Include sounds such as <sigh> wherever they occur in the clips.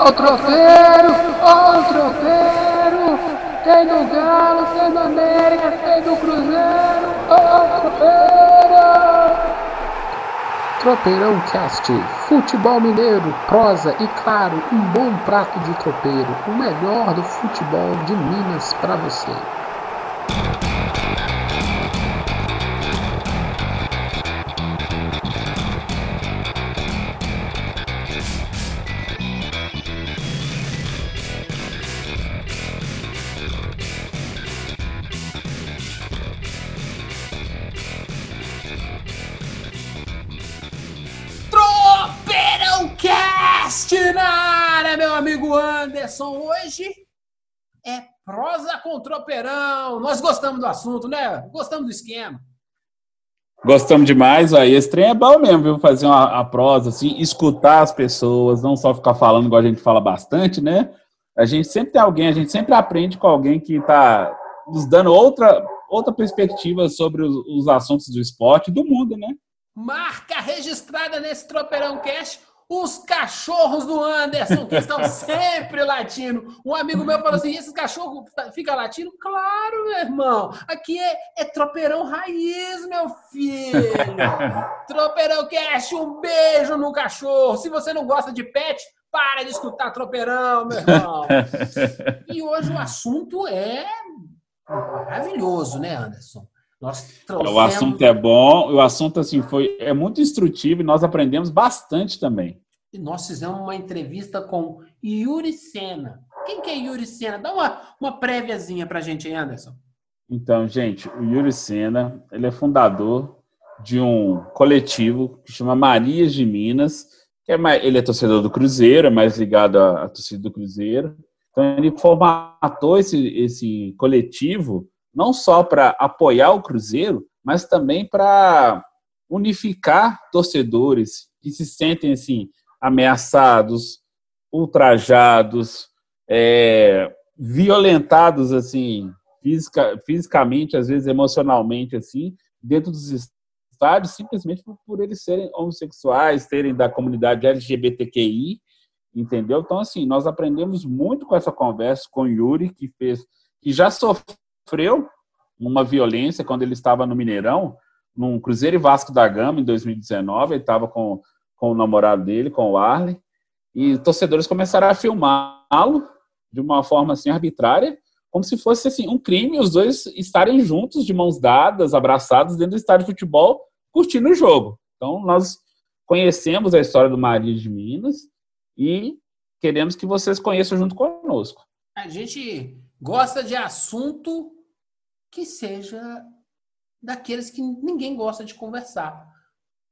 Ó o tropeiro, ó o tropeiro. Tem do Galo, tem do América, tem do Cruzeiro. Ó o tropeiro. Tropeirão Cast, futebol mineiro, prosa e claro, um bom prato de tropeiro, o melhor do futebol de Minas para você. Anderson. Hoje é prosa com tropeirão. Nós gostamos do assunto, né? Gostamos do esquema. Gostamos demais, aí esse trem é bom mesmo, viu? Fazer uma a prosa, assim, escutar as pessoas, não só ficar falando igual a gente fala bastante, né? A gente sempre tem alguém, a gente sempre aprende com alguém que está nos dando outra, outra perspectiva sobre os, os assuntos do esporte e do mundo, né? Marca registrada nesse Tropeirão Cast. Os cachorros do Anderson, que estão <laughs> sempre latindo. Um amigo meu falou assim: esses cachorros ficam latindo? Claro, meu irmão. Aqui é, é tropeirão raiz, meu filho. <laughs> tropeirão Cast, um beijo no cachorro. Se você não gosta de pet, para de escutar tropeirão, meu irmão. <laughs> E hoje o assunto é maravilhoso, né, Anderson? Nós trouxemos... O assunto é bom, o assunto assim foi é muito instrutivo e nós aprendemos bastante também. E nós fizemos uma entrevista com Yuri Sena. Quem que é Yuri Sena? Dá uma, uma préviazinha pra gente aí, Anderson. Então, gente, o Yuri Sena, ele é fundador de um coletivo que chama Marias de Minas, que é mais, ele é torcedor do Cruzeiro, é mais ligado à, à torcida do Cruzeiro. Então, ele formatou esse, esse coletivo não só para apoiar o Cruzeiro, mas também para unificar torcedores que se sentem assim ameaçados, ultrajados, é, violentados assim fisica, fisicamente, às vezes emocionalmente assim, dentro dos estádios, simplesmente por, por eles serem homossexuais, terem da comunidade LGBTQI, entendeu? Então assim, nós aprendemos muito com essa conversa com o Yuri que fez que já sofreu uma violência quando ele estava no Mineirão, num Cruzeiro e Vasco da Gama, em 2019. Ele estava com, com o namorado dele, com o Arley, e torcedores começaram a filmá-lo de uma forma assim arbitrária, como se fosse assim um crime os dois estarem juntos, de mãos dadas, abraçados dentro do estádio de futebol, curtindo o jogo. Então nós conhecemos a história do Maria de Minas e queremos que vocês conheçam junto conosco. A gente gosta de assunto que seja daqueles que ninguém gosta de conversar.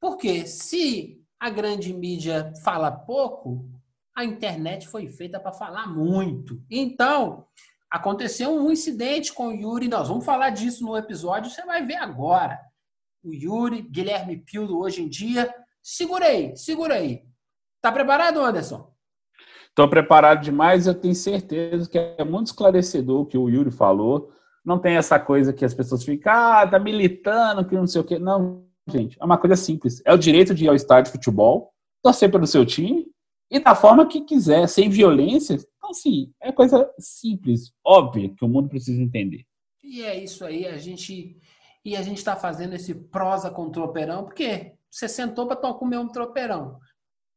Porque se a grande mídia fala pouco, a internet foi feita para falar muito. Então, aconteceu um incidente com o Yuri, nós vamos falar disso no episódio, você vai ver agora. O Yuri, Guilherme Pildo, hoje em dia. Segura aí, segura aí. Tá preparado, Anderson? Estou preparado demais, eu tenho certeza que é muito esclarecedor o que o Yuri falou. Não tem essa coisa que as pessoas ficam, ah, tá militando, que não sei o quê. Não, gente, é uma coisa simples. É o direito de ir ao estádio de futebol, torcer pelo seu time e da forma que quiser, sem violência. Então, assim, é coisa simples, óbvia, que o mundo precisa entender. E é isso aí, a gente. E a gente está fazendo esse prosa com tropeirão, porque você sentou para comer um tropeirão.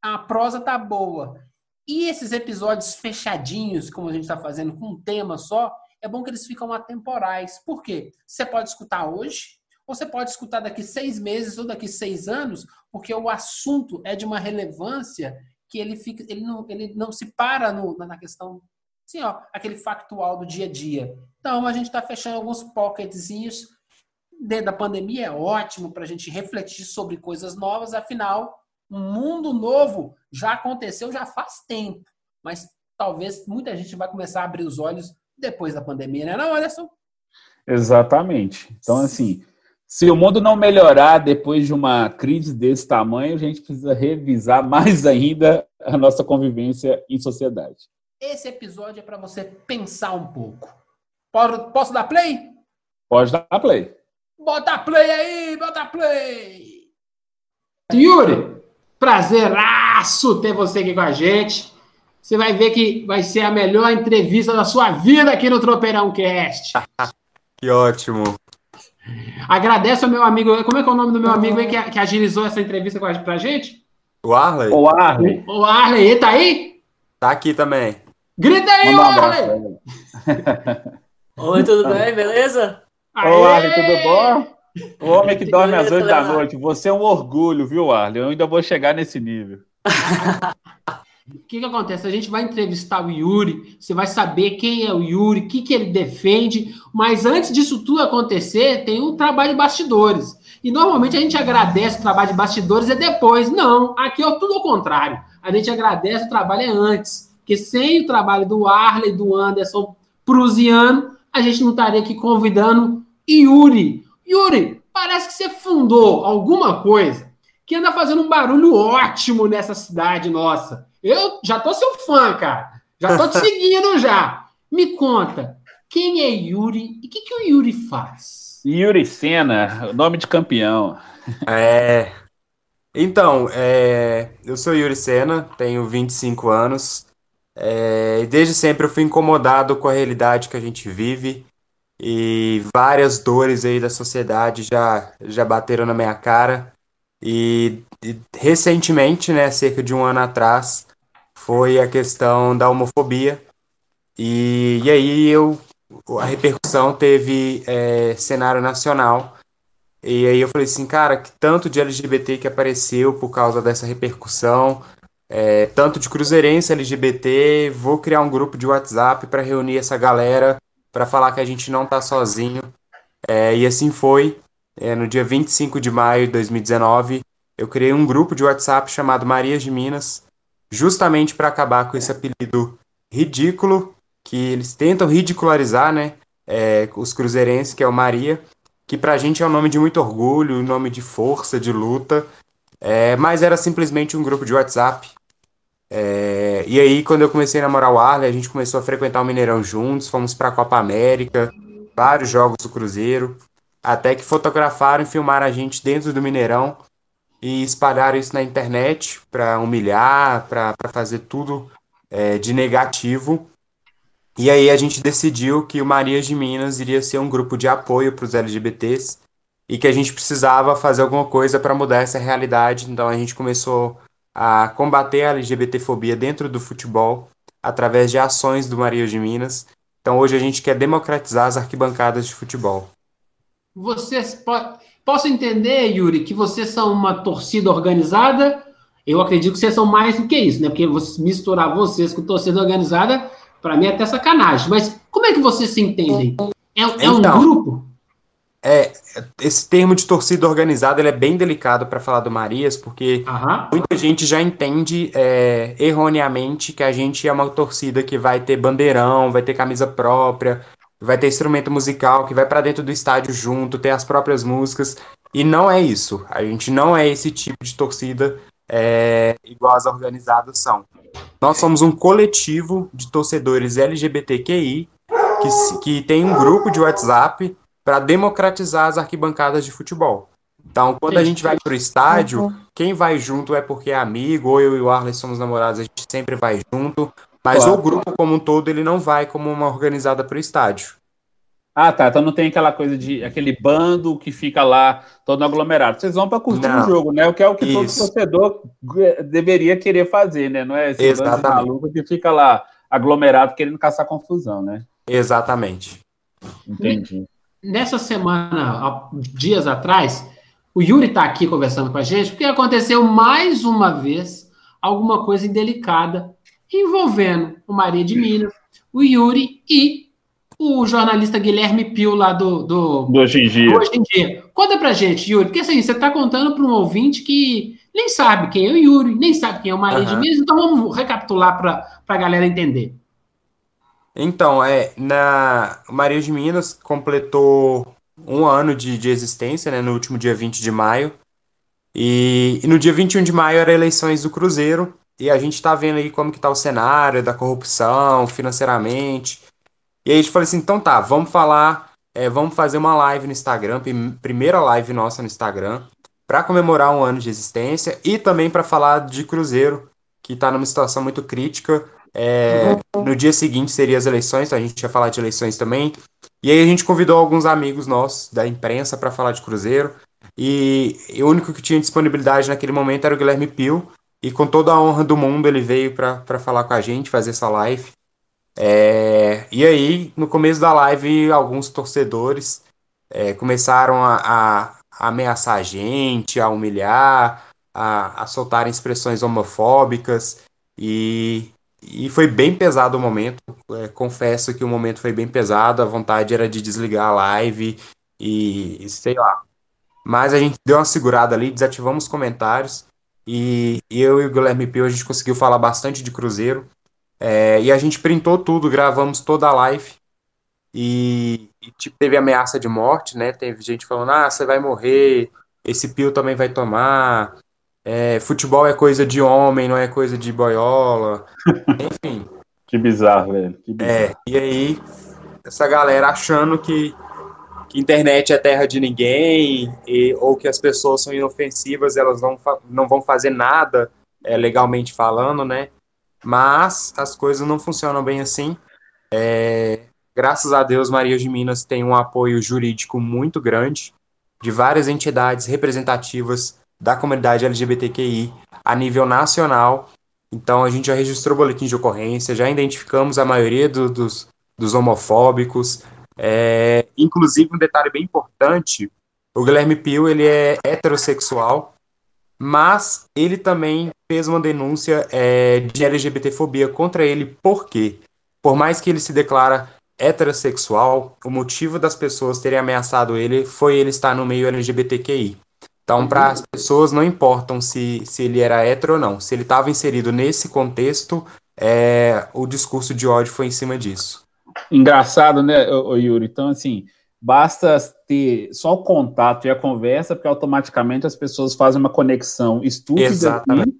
A prosa tá boa. E esses episódios fechadinhos, como a gente está fazendo, com um tema só, é bom que eles ficam atemporais. Por quê? Você pode escutar hoje, ou você pode escutar daqui seis meses ou daqui seis anos, porque o assunto é de uma relevância que ele fica, ele não, ele não se para no, na questão, assim, ó, aquele factual do dia a dia. Então a gente está fechando alguns pocketzinhos dentro da pandemia é ótimo para a gente refletir sobre coisas novas. Afinal, um mundo novo já aconteceu já faz tempo, mas talvez muita gente vai começar a abrir os olhos depois da pandemia, né, não, Anderson? Exatamente. Então, assim, se o mundo não melhorar depois de uma crise desse tamanho, a gente precisa revisar mais ainda a nossa convivência em sociedade. Esse episódio é para você pensar um pouco. Posso dar play? Pode dar play. Bota play aí, bota play! Yuri, prazeraço ter você aqui com a gente. Você vai ver que vai ser a melhor entrevista da sua vida aqui no Tropeirão Cast. <laughs> que ótimo. Agradeço ao meu amigo. Como é que é o nome do meu amigo aí que, que agilizou essa entrevista com a, pra gente? O Arley? O Arley. O, Arley, tá aí? Tá aqui também. Grita aí, Manda um Arley! abraço. <laughs> Oi, tudo bem? Beleza? Ô, Arley, tudo bom? O homem que dorme às Beleza, 8 da noite. Você é um orgulho, viu, Arley? Eu ainda vou chegar nesse nível. <laughs> O que, que acontece? A gente vai entrevistar o Yuri, você vai saber quem é o Yuri, o que, que ele defende, mas antes disso tudo acontecer, tem um trabalho de bastidores. E normalmente a gente agradece o trabalho de bastidores é depois. Não, aqui é tudo ao contrário. A gente agradece o trabalho é antes. Porque sem o trabalho do Arley, do Anderson Prusiano, a gente não estaria aqui convidando Yuri. Yuri, parece que você fundou alguma coisa que anda fazendo um barulho ótimo nessa cidade nossa. Eu já tô seu fã, cara. Já tô te <laughs> seguindo já. Me conta, quem é Yuri e o que, que o Yuri faz? Yuri Senna, nome de campeão. <laughs> É. Então, é, eu sou Yuri Sena, tenho 25 anos, é, e desde sempre eu fui incomodado com a realidade que a gente vive, e várias dores aí da sociedade já, já bateram na minha cara, e, e recentemente, né, cerca de um ano atrás, foi a questão da homofobia, e, e aí eu, a repercussão teve é, cenário nacional, e aí eu falei assim, cara, que tanto de LGBT que apareceu por causa dessa repercussão, é, tanto de cruzeirense LGBT, vou criar um grupo de WhatsApp para reunir essa galera, para falar que a gente não tá sozinho. É, e assim foi. É, no dia 25 de maio de 2019, eu criei um grupo de WhatsApp chamado Marias de Minas, justamente para acabar com esse apelido ridículo que eles tentam ridicularizar, né? é, os cruzeirenses, que é o Maria, que pra gente é um nome de muito orgulho, um nome de força, de luta, é, mas era simplesmente um grupo de WhatsApp. É, e aí, quando eu comecei a namorar o Arley, a gente começou a frequentar o Mineirão juntos, fomos pra Copa América, vários jogos do Cruzeiro, até que fotografaram e filmaram a gente dentro do Mineirão e espalharam isso na internet pra humilhar, pra fazer tudo é, de negativo. E aí a gente decidiu que o Marias de Minas iria ser um grupo de apoio para os LGBTs e que a gente precisava fazer alguma coisa para mudar essa realidade. Então a gente começou a combater a LGBTfobia dentro do futebol através de ações do Marias de Minas. Então hoje a gente quer democratizar as arquibancadas de futebol. Vocês po- posso entender, Yuri, que vocês são uma torcida organizada? Eu acredito que vocês são mais do que isso, né? Porque misturar vocês com torcida organizada, para mim é até sacanagem. Mas como é que vocês se entendem? É, é um Então. grupo? É, esse termo de torcida organizada é bem delicado para falar do Marias, porque Aham. Muita gente já entende é, erroneamente que a gente é uma torcida que vai ter bandeirão, vai ter camisa própria, vai ter instrumento musical, que vai pra dentro do estádio junto, ter as próprias músicas. E não é isso. A gente não é esse tipo de torcida é, igual as organizadas são. Nós somos um coletivo de torcedores LGBTQI que, que tem um grupo de WhatsApp para democratizar as arquibancadas de futebol. Então, quando a gente vai pro estádio, quem vai junto é porque é amigo, ou eu e o Arley somos namorados, a gente sempre vai junto. Mas Claro. o grupo como um todo, ele não vai como uma organizada pro estádio. Ah, tá. Então não tem aquela coisa de aquele bando que fica lá todo aglomerado. Vocês vão para curtir Não. o jogo, né? O que é o que todo Isso. torcedor eh, deveria querer fazer, né? Não é esse bando de Exatamente. maluco que fica lá aglomerado querendo caçar confusão, né? Exatamente. Entendi. Nessa semana, dias atrás, o Yuri está aqui conversando com a gente, porque aconteceu mais uma vez alguma coisa indelicada envolvendo o Maria de Minas, o Yuri e o jornalista Guilherme Pio lá do, do, Do hoje em dia. Hoje em Dia. Conta pra gente, Yuri, porque assim, você está contando para um ouvinte que nem sabe quem é o Yuri, nem sabe quem é o Maria de Aham. Minas, então vamos recapitular para a galera entender. Então, é, na o Maria de Minas completou um ano de, de existência, né, no último dia 20 de maio. E, e no dia 21 de maio eram eleições do Cruzeiro. E a gente tá vendo aí como que tá o cenário da corrupção financeiramente. E aí a gente falou assim, então tá, vamos falar, é, vamos fazer uma live no Instagram, prim- primeira live nossa no Instagram, para comemorar um ano de existência e também para falar de Cruzeiro, que tá numa situação muito crítica É, no dia seguinte seria as eleições, então a gente ia falar de eleições também. E aí a gente convidou alguns amigos nossos da imprensa para falar de Cruzeiro. E, e, o único que tinha disponibilidade naquele momento era o Guilherme Pio. E com toda a honra do mundo ele veio para falar com a gente, fazer essa live. É, e aí, no começo da live, alguns torcedores é, começaram a, a, a, ameaçar a gente, a humilhar, a, a soltar expressões homofóbicas. E, e foi bem pesado o momento. É, confesso que o momento foi bem pesado. A vontade era de desligar a live e, e sei lá. Mas a gente deu uma segurada ali, desativamos os comentários. E, e eu e o Guilherme Pio a gente conseguiu falar bastante de Cruzeiro. É, e a gente printou tudo, gravamos toda a live. E, e, tipo, teve ameaça de morte, né? Teve gente falando, ah, você vai morrer, esse pio também vai tomar. É, futebol é coisa de homem, não é coisa de boiola. <laughs> Enfim. que bizarro, velho. Que bizarro. É, e aí, essa galera achando que, que internet é terra de ninguém, e, ou que as pessoas são inofensivas, elas não, não vão fazer nada, é, legalmente falando, né? Mas as coisas não funcionam bem assim. É, graças a Deus, Maria de Minas tem um apoio jurídico muito grande de várias entidades representativas da comunidade LGBTQI a nível nacional. Então, a gente já registrou boletim de ocorrência, já identificamos a maioria do, dos, dos homofóbicos. É, inclusive, um detalhe bem importante: o Guilherme Pio ele é heterossexual, mas ele também fez uma denúncia é, de LGBTfobia contra ele, por quê? Por mais que ele se declara heterossexual, o motivo das pessoas terem ameaçado ele foi ele estar no meio LGBTQI. Então, para as pessoas, não importam se, se ele era hétero ou não. Se ele estava inserido nesse contexto, é, o discurso de ódio foi em cima disso. Engraçado, né, Yuri? Então, assim, basta ter só o contato e a conversa, porque automaticamente as pessoas fazem uma conexão estúpida, Exatamente.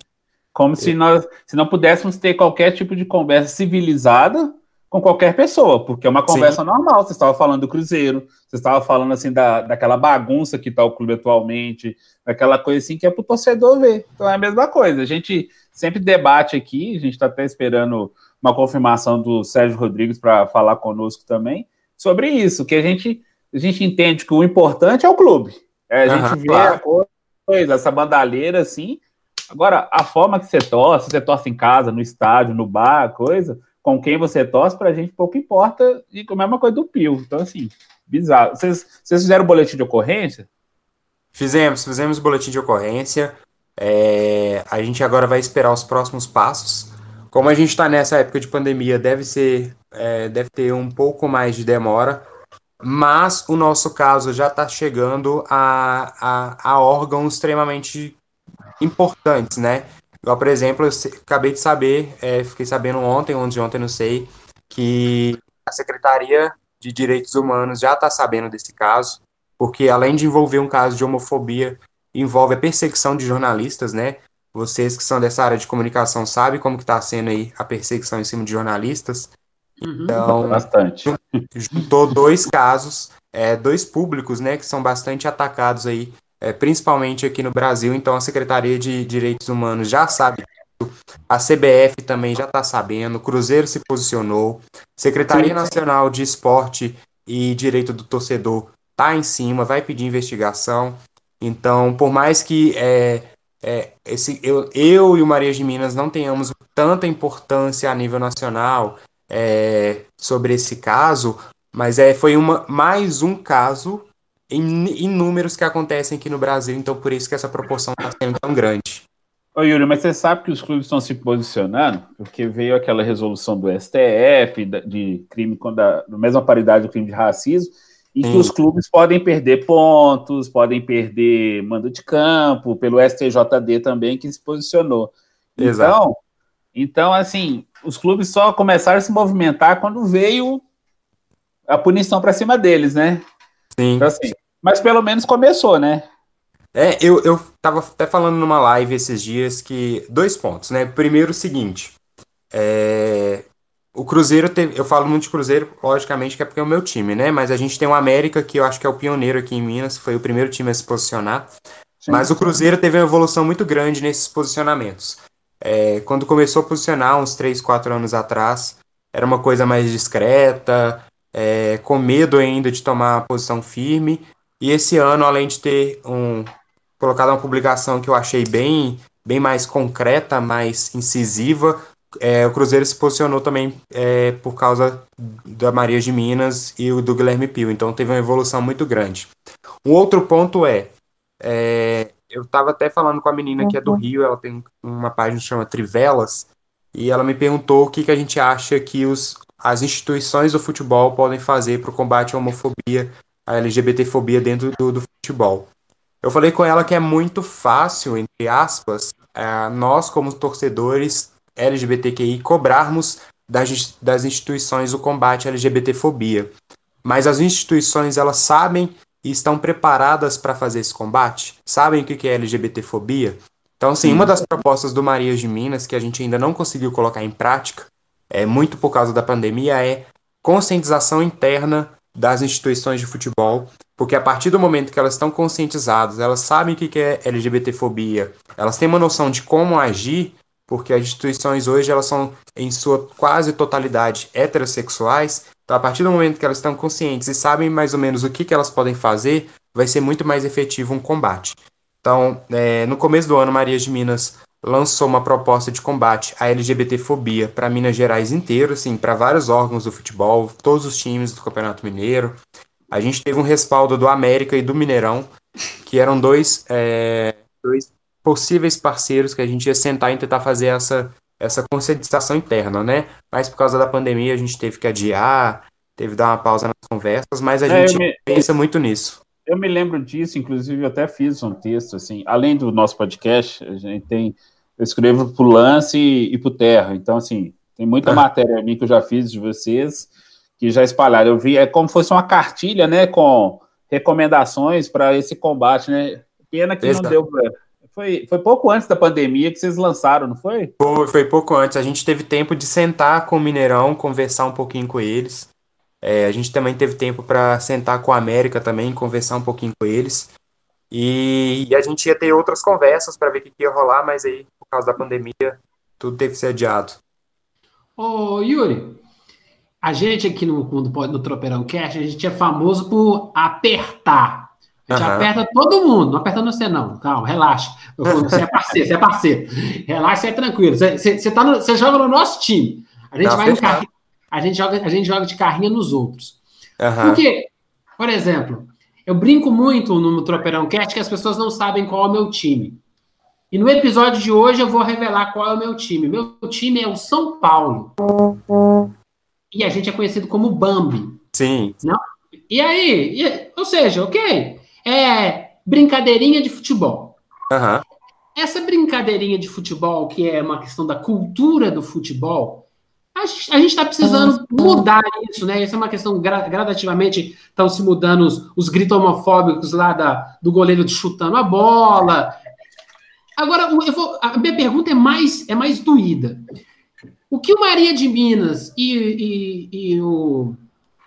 como se nós se não pudéssemos ter qualquer tipo de conversa civilizada com qualquer pessoa, porque é uma conversa Sim. normal. Você estava falando do Cruzeiro, você estava falando assim da, daquela bagunça que está o clube atualmente, daquela coisa assim que é para o torcedor ver. Então é a mesma coisa. A gente sempre debate aqui, a gente está até esperando uma confirmação do Sérgio Rodrigues para falar conosco também sobre isso, que a gente, a gente entende que o importante é o clube. É, a gente uhum, vê claro. a coisa, essa bandalheira assim. Agora, a forma que você torce, você torce em casa, no estádio, no bar, coisa com quem você torce, pra gente pouco importa, e a mesma coisa do Pio. Então, assim, bizarro. Vocês, vocês fizeram boletim de ocorrência? Fizemos, fizemos boletim de ocorrência. É, a gente agora vai esperar os próximos passos. Como a gente está nessa época de pandemia, deve ser, é, deve ter um pouco mais de demora, mas o nosso caso já está chegando a, a, a órgãos extremamente importantes, né? Igual, por exemplo, eu acabei de saber, é, fiquei sabendo ontem, ontem, ontem, não sei, que a Secretaria de Direitos Humanos já está sabendo desse caso, porque além de envolver um caso de homofobia, envolve a perseguição de jornalistas, né? Vocês que são dessa área de comunicação sabem como que está sendo aí a perseguição em cima de jornalistas. Uhum. Então, bastante. juntou dois casos, é, dois públicos, né, que são bastante atacados aí é, principalmente aqui no Brasil. Então, a Secretaria de Direitos Humanos já sabe a CBF também já está sabendo, o Cruzeiro se posicionou, Secretaria Nacional de Esporte e Direito do Torcedor está em cima, vai pedir investigação. Então, por mais que é, é, esse, eu, eu e o Maria de Minas não tenhamos tanta importância a nível nacional é, sobre esse caso, mas é, foi uma, mais um caso em, números que acontecem aqui no Brasil, então por isso que essa proporção está sendo tão grande. Ô Yuri, mas você sabe que os clubes estão se posicionando, porque veio aquela resolução do STF de crime com a mesma paridade do crime de racismo, e que os clubes podem perder pontos, podem perder mando de campo, pelo STJD também, que se posicionou. Exato. Então, então, assim, os clubes só começaram a se movimentar quando veio a punição para cima deles, né? Sim. Então, assim, mas pelo menos começou, né? É, eu, eu tava até falando numa live esses dias que. Dois pontos, né? Primeiro, o seguinte. É, o Cruzeiro teve. Eu falo muito de Cruzeiro, logicamente, que é porque é o meu time, né? Mas a gente tem o América, que eu acho que é o pioneiro aqui em Minas, foi o primeiro time a se posicionar. Sim. Mas o Cruzeiro teve uma evolução muito grande nesses posicionamentos. É, quando começou a posicionar, uns 3, 4 anos atrás, era uma coisa mais discreta, é, com medo ainda de tomar uma posição firme. E esse ano, além de ter um, colocado uma publicação que eu achei bem, bem mais concreta, mais incisiva, é, o Cruzeiro se posicionou também é, por causa da Maria de Minas e o do Guilherme Pio. Então teve uma evolução muito grande. Um outro ponto é, é eu estava até falando com a menina que é do Rio, ela tem uma página que chama Trivelas, e ela me perguntou o que, que a gente acha que os, as instituições do futebol podem fazer para o combate à homofobia, à LGBTfobia dentro do, do, futebol. Eu falei com ela que é muito fácil, entre aspas, é, nós como torcedores LGBTQI cobrarmos das, das instituições o combate à LGBTfobia. Mas as instituições elas sabem e estão preparadas para fazer esse combate? Sabem o que é LGBTfobia? Então, assim, uma das propostas do Marias de Minas, que a gente ainda não conseguiu colocar em prática, é muito por causa da pandemia, é conscientização interna das instituições de futebol, porque a partir do momento que elas estão conscientizadas, elas sabem o que é LGBTfobia, elas têm uma noção de como agir, porque as instituições hoje elas são em sua quase totalidade heterossexuais, então a partir do momento que elas estão conscientes e sabem mais ou menos o que, que elas podem fazer, vai ser muito mais efetivo um combate. Então, é, no começo do ano, Maria de Minas lançou uma proposta de combate à LGBTfobia para Minas Gerais inteiro, assim, para vários órgãos do futebol, todos os times do Campeonato Mineiro. A gente teve um respaldo do América e do Mineirão, que eram dois, é, dois possíveis parceiros que a gente ia sentar e tentar fazer essa, essa conscientização interna, né? Mas por causa da pandemia a gente teve que adiar, teve que dar uma pausa nas conversas, mas a é, gente me... pensa muito nisso. Eu me lembro disso, inclusive eu até fiz um texto, assim, além do nosso podcast, a gente tem, eu escrevo pro Lance e, e pro Terra, então, assim, tem muita ah. matéria mim que eu já fiz de vocês, que já espalharam, eu vi, é como se fosse uma cartilha, né, com recomendações para esse combate, né, pena que Exato. não deu pra... Foi, foi pouco antes da pandemia que vocês lançaram, não foi? Foi, foi pouco antes. A gente teve tempo de sentar com o Mineirão, conversar um pouquinho com eles. É, a gente também teve tempo para sentar com a América também, conversar um pouquinho com eles. E, e a gente ia ter outras conversas para ver o que, que ia rolar, mas aí, por causa da pandemia, tudo teve que ser adiado. Ô, Yuri, a gente aqui no, no, no Tropeirão Cast, a gente é famoso por apertar. A gente uhum. aperta todo mundo, não aperta você não, calma, relaxa. Você é parceiro, você é parceiro. Relaxa, você é tranquilo. Você, você, você, tá no, você joga no nosso time. A gente não, vai no carrinho a gente joga, a gente joga de carrinho nos outros. Uhum. Porque, por exemplo, eu brinco muito no Tropeirão Cast que as pessoas não sabem qual é o meu time. E no episódio de hoje eu vou revelar qual é o meu time. Meu time é o São Paulo. E a gente é conhecido como Bambi. Sim. Não? E aí, e, ou seja, ok, é brincadeirinha de futebol. Uhum. Essa brincadeirinha de futebol, que é uma questão da cultura do futebol, a gente está precisando mudar isso, né? Isso é uma questão gradativamente estão se mudando os, os gritos homofóbicos lá da, do goleiro chutando a bola. Agora, eu vou, a minha pergunta é mais, é mais doída. O que o Maria de Minas e, e, e, o,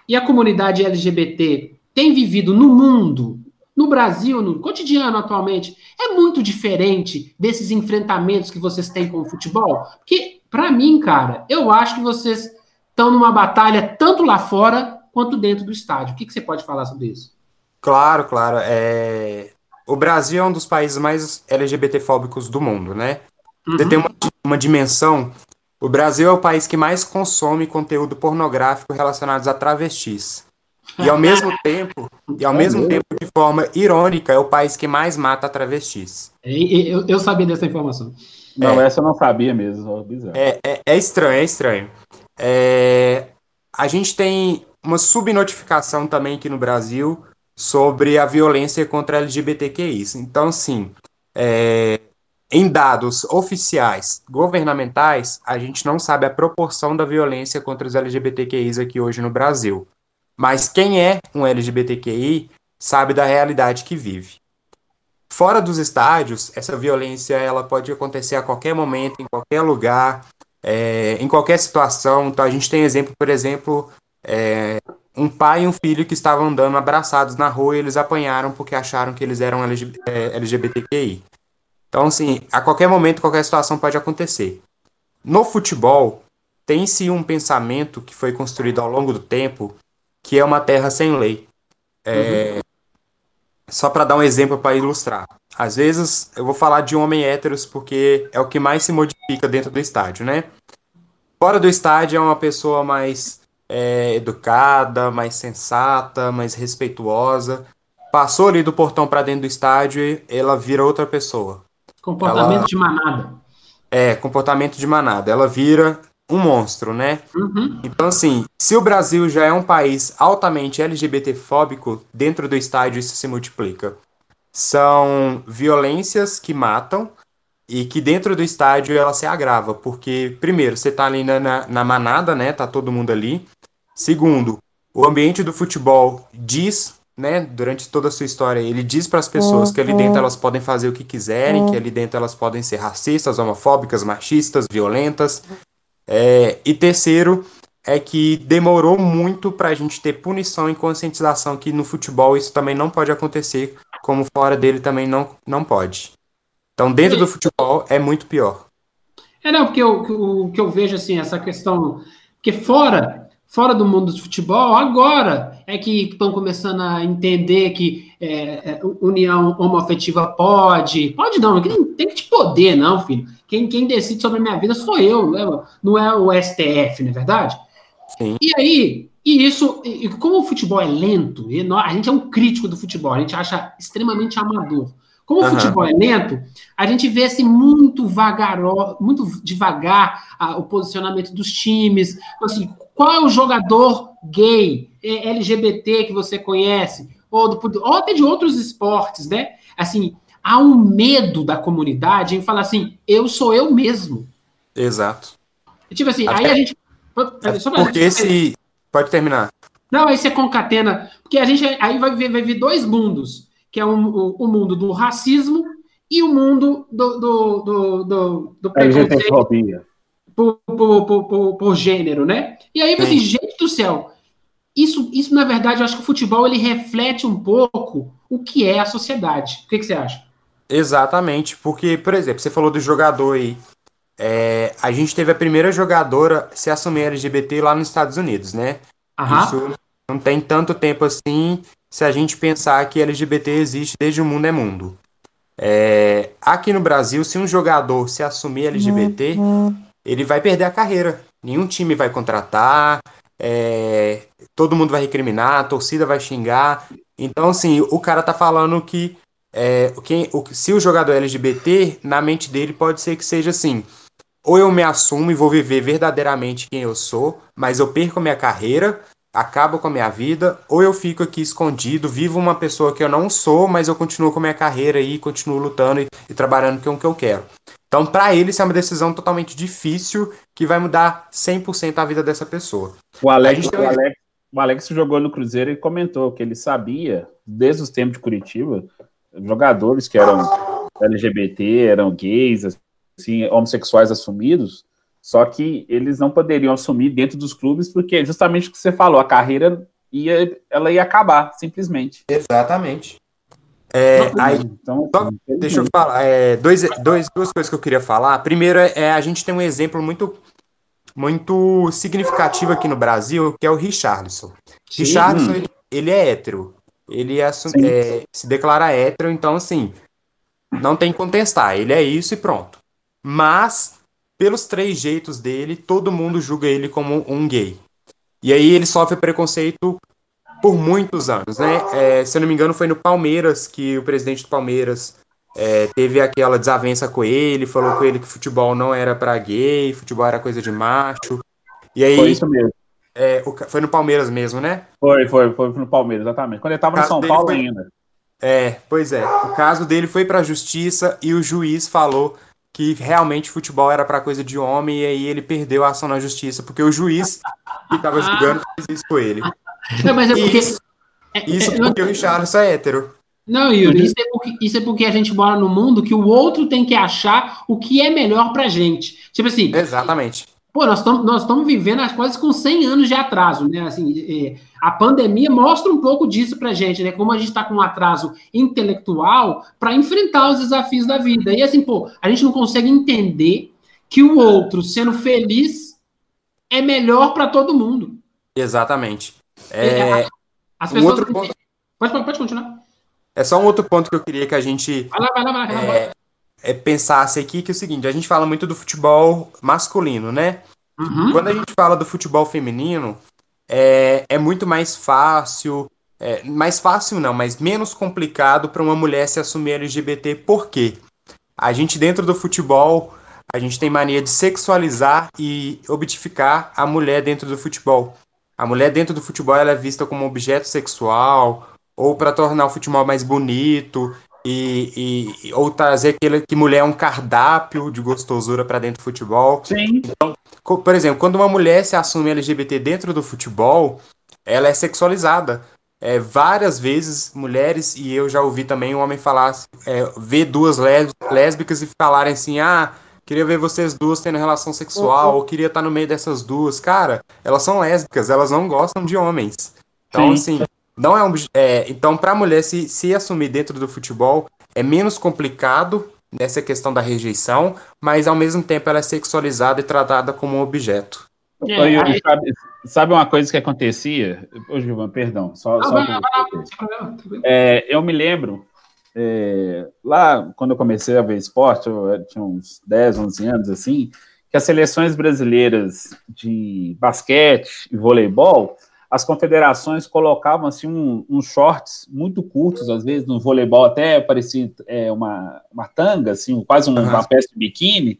e a comunidade LGBT tem vivido no mundo, no Brasil, no cotidiano atualmente, é muito diferente desses enfrentamentos que vocês têm com o futebol? Porque para mim, cara, eu acho que vocês estão numa batalha tanto lá fora quanto dentro do estádio. O que, que você pode falar sobre isso? Claro, claro. É... O Brasil é um dos países mais LGBTfóbicos do mundo, né? Uhum. Tem uma, uma dimensão. O Brasil é o país que mais consome conteúdo pornográfico relacionado a travestis. E ao mesmo tempo, e ao é mesmo tempo, de forma irônica, é o país que mais mata travestis. Eu, eu sabia dessa informação. Não, é, essa eu não sabia mesmo. É, é, é, estranho, é estranho. É, a gente tem uma subnotificação também aqui no Brasil sobre a violência contra LGBTQIs. Então, sim, é, em dados oficiais governamentais, a gente não sabe a proporção da violência contra os LGBTQIs aqui hoje no Brasil. Mas quem é um LGBTQI sabe da realidade que vive. Fora dos estádios, essa violência ela pode acontecer a qualquer momento, em qualquer lugar, é, em qualquer situação. Então a gente tem exemplo, por exemplo, é, um pai e um filho que estavam andando abraçados na rua e eles apanharam porque acharam que eles eram LGBTQI. Então, assim, a qualquer momento, qualquer situação pode acontecer. No futebol, tem-se um pensamento que foi construído ao longo do tempo, que é uma terra sem lei. É, Só para dar um exemplo para ilustrar. Às vezes eu vou falar de homem héteros porque é o que mais se modifica dentro do estádio, né? Fora do estádio é uma pessoa mais é, educada, mais sensata, mais respeituosa. Passou ali do portão para dentro do estádio, ela vira outra pessoa. Comportamento Ela- de manada. É, comportamento de manada. Ela vira um monstro, né? Uhum. Então, assim, se o Brasil já é um país altamente LGBTfóbico, dentro do estádio isso se multiplica. São violências que matam e que dentro do estádio ela se agrava, porque, primeiro, você tá ali na, na, na manada, né? Tá todo mundo ali. Segundo, o ambiente do futebol diz, né, durante toda a sua história, ele diz para as pessoas que ali dentro elas podem fazer o que quiserem, que ali dentro elas podem ser racistas, homofóbicas, machistas, violentas. É, e terceiro, é que demorou muito para a gente ter punição e conscientização que no futebol isso também não pode acontecer, como fora dele também não, não pode. Então, dentro do futebol é muito pior. É, não, porque eu- o que eu vejo, assim, essa questão. Porque fora, fora do mundo do futebol, agora é que estão começando a entender que é, é, união homoafetiva pode. Pode não, não tem que te poder, não, filho. Quem, quem decide sobre a minha vida sou eu, não é, é o STF, não é verdade? Sim. E aí, e isso, e como o futebol é lento, e nó- a gente é um crítico do futebol, a gente acha extremamente amador. Como o Aham. futebol é lento, a gente vê assim muito vagaró, muito devagar ah, o posicionamento dos times. Assim, qual é o jogador gay, eh, LGBT que você conhece? Ou, do- ou até de outros esportes, né? Assim, há um medo da comunidade em falar assim, eu sou eu mesmo. Exato. Tipo assim, aí Até- a gente. só pra- Porque esse. Pode terminar. não, aí você concatena. Porque a gente aí vai ver, vai ver dois mundos, que é um- o, o mundo do racismo e o mundo do, do, do, do, do preconceito LGBTfobia. Por, por, por, por- por gênero, né? E aí, assim, gente do céu, isso, isso, na verdade, eu acho que o futebol ele reflete um pouco o que é a sociedade. O que, que você acha? Exatamente, porque, por exemplo, você falou do jogador aí. É, a gente teve a primeira jogadora se assumir LGBT lá nos Estados Unidos, né? Aham. Isso não tem tanto tempo assim se a gente pensar que LGBT existe desde o mundo é mundo. É, aqui no Brasil, se um jogador se assumir LGBT, ele vai perder a carreira. Nenhum time vai contratar, é, todo mundo vai recriminar, a torcida vai xingar. Então, assim, o cara tá falando que é, quem, o, se o jogador é LGBT, na mente dele pode ser que seja assim: ou eu me assumo e vou viver verdadeiramente quem eu sou, mas eu perco a minha carreira, acabo com a minha vida, ou eu fico aqui escondido, vivo uma pessoa que eu não sou, mas eu continuo com a minha carreira e continuo lutando e, e trabalhando com o que eu quero. Então, para ele, isso é uma decisão totalmente difícil que vai mudar 100% a vida dessa pessoa. O Alex, o, Alex, o Alex jogou no Cruzeiro e comentou que ele sabia, desde os tempos de Curitiba, jogadores que eram LGBT, eram gays, assim, homossexuais assumidos, só que eles não poderiam assumir dentro dos clubes, porque justamente o que você falou, a carreira ia, ela ia acabar, simplesmente. Exatamente. É, aí, Então, Só assim, Deixa eu falar, é, dois, dois, duas coisas que eu queria falar. Primeiro é, é, a gente tem um exemplo muito, muito significativo aqui no Brasil, que é o Richarlison. Sim. Richarlison, ele, ele é hétero. Ele é é, se declara hétero, então assim, não tem que contestar. Ele é isso e pronto. Mas, pelos três jeitos dele, todo mundo julga ele como um gay. E aí ele sofre preconceito por muitos anos, né? É, se eu não me engano, foi no Palmeiras que o presidente do Palmeiras é, teve aquela desavença com ele, falou com ele que futebol não era pra gay, futebol era coisa de macho. E aí, foi isso mesmo. é, o foi no Palmeiras mesmo, né? Foi, foi, foi no Palmeiras, exatamente. Quando ele estava no São Paulo foi- ainda. É, pois é. O caso dele foi pra justiça e o juiz falou que realmente futebol era pra coisa de homem e aí ele perdeu a ação na justiça, porque o juiz que tava julgando fez isso com ele. Não, mas é porque. Isso, é- isso é- porque o Richarlison é hétero. Não, Yuri, isso é, porque, isso é porque a gente mora num mundo que o outro tem que achar o que é melhor pra gente. Tipo assim, Exatamente. Pô, nós estamos nós estamos vivendo as coisas com 100 anos de atraso, né? Assim, é, a pandemia mostra um pouco disso pra gente, né? Como a gente está com um atraso intelectual para enfrentar os desafios da vida. E assim, pô, a gente não consegue entender que o outro sendo feliz é melhor para todo mundo. Exatamente. É, As um pessoas. outro ponto- Pode, pode continuar. é só um outro ponto que eu queria que a gente vai lá, vai lá. vai lá. é, é, pensasse aqui, que é o seguinte, a gente fala muito do futebol masculino, né? Uhum. Quando a gente fala do futebol feminino, é, é muito mais fácil, é, mais fácil não, mas menos complicado para uma mulher se assumir LGBT. Por quê? A gente dentro do futebol, a gente tem mania de sexualizar e objetificar a mulher dentro do futebol. A mulher dentro do futebol ela é vista como objeto sexual ou para tornar o futebol mais bonito e, e- ou trazer aquele que mulher é um cardápio de gostosura para dentro do futebol. Sim. Co- Por exemplo, quando uma mulher se assume LGBT dentro do futebol, ela é sexualizada. É, várias vezes, mulheres, e eu já ouvi também um homem falar, é, ver duas lés- lésbicas e falarem assim: ah, queria ver vocês duas tendo relação sexual, ou queria estar no meio dessas duas. Cara, elas são lésbicas, elas não gostam de homens. Então, Sim. assim, não é um. é, então, para a mulher se, se assumir dentro do futebol, é menos complicado nessa questão da rejeição, mas ao mesmo tempo ela é sexualizada e tratada como um objeto. É, aí- sabe, sabe uma coisa que acontecia? Ô, Gilvan, perdão, só, Ah, só pra- sem problema, tranquilo. É, eu me lembro, é, lá quando eu comecei a ver esporte, eu tinha uns 10, 11 anos, assim, que as seleções brasileiras de basquete e voleibol, as confederações colocavam assim, um- uns shorts muito curtos, às vezes no voleibol até parecia é, uma, uma tanga, assim, quase um- uma peça de biquíni,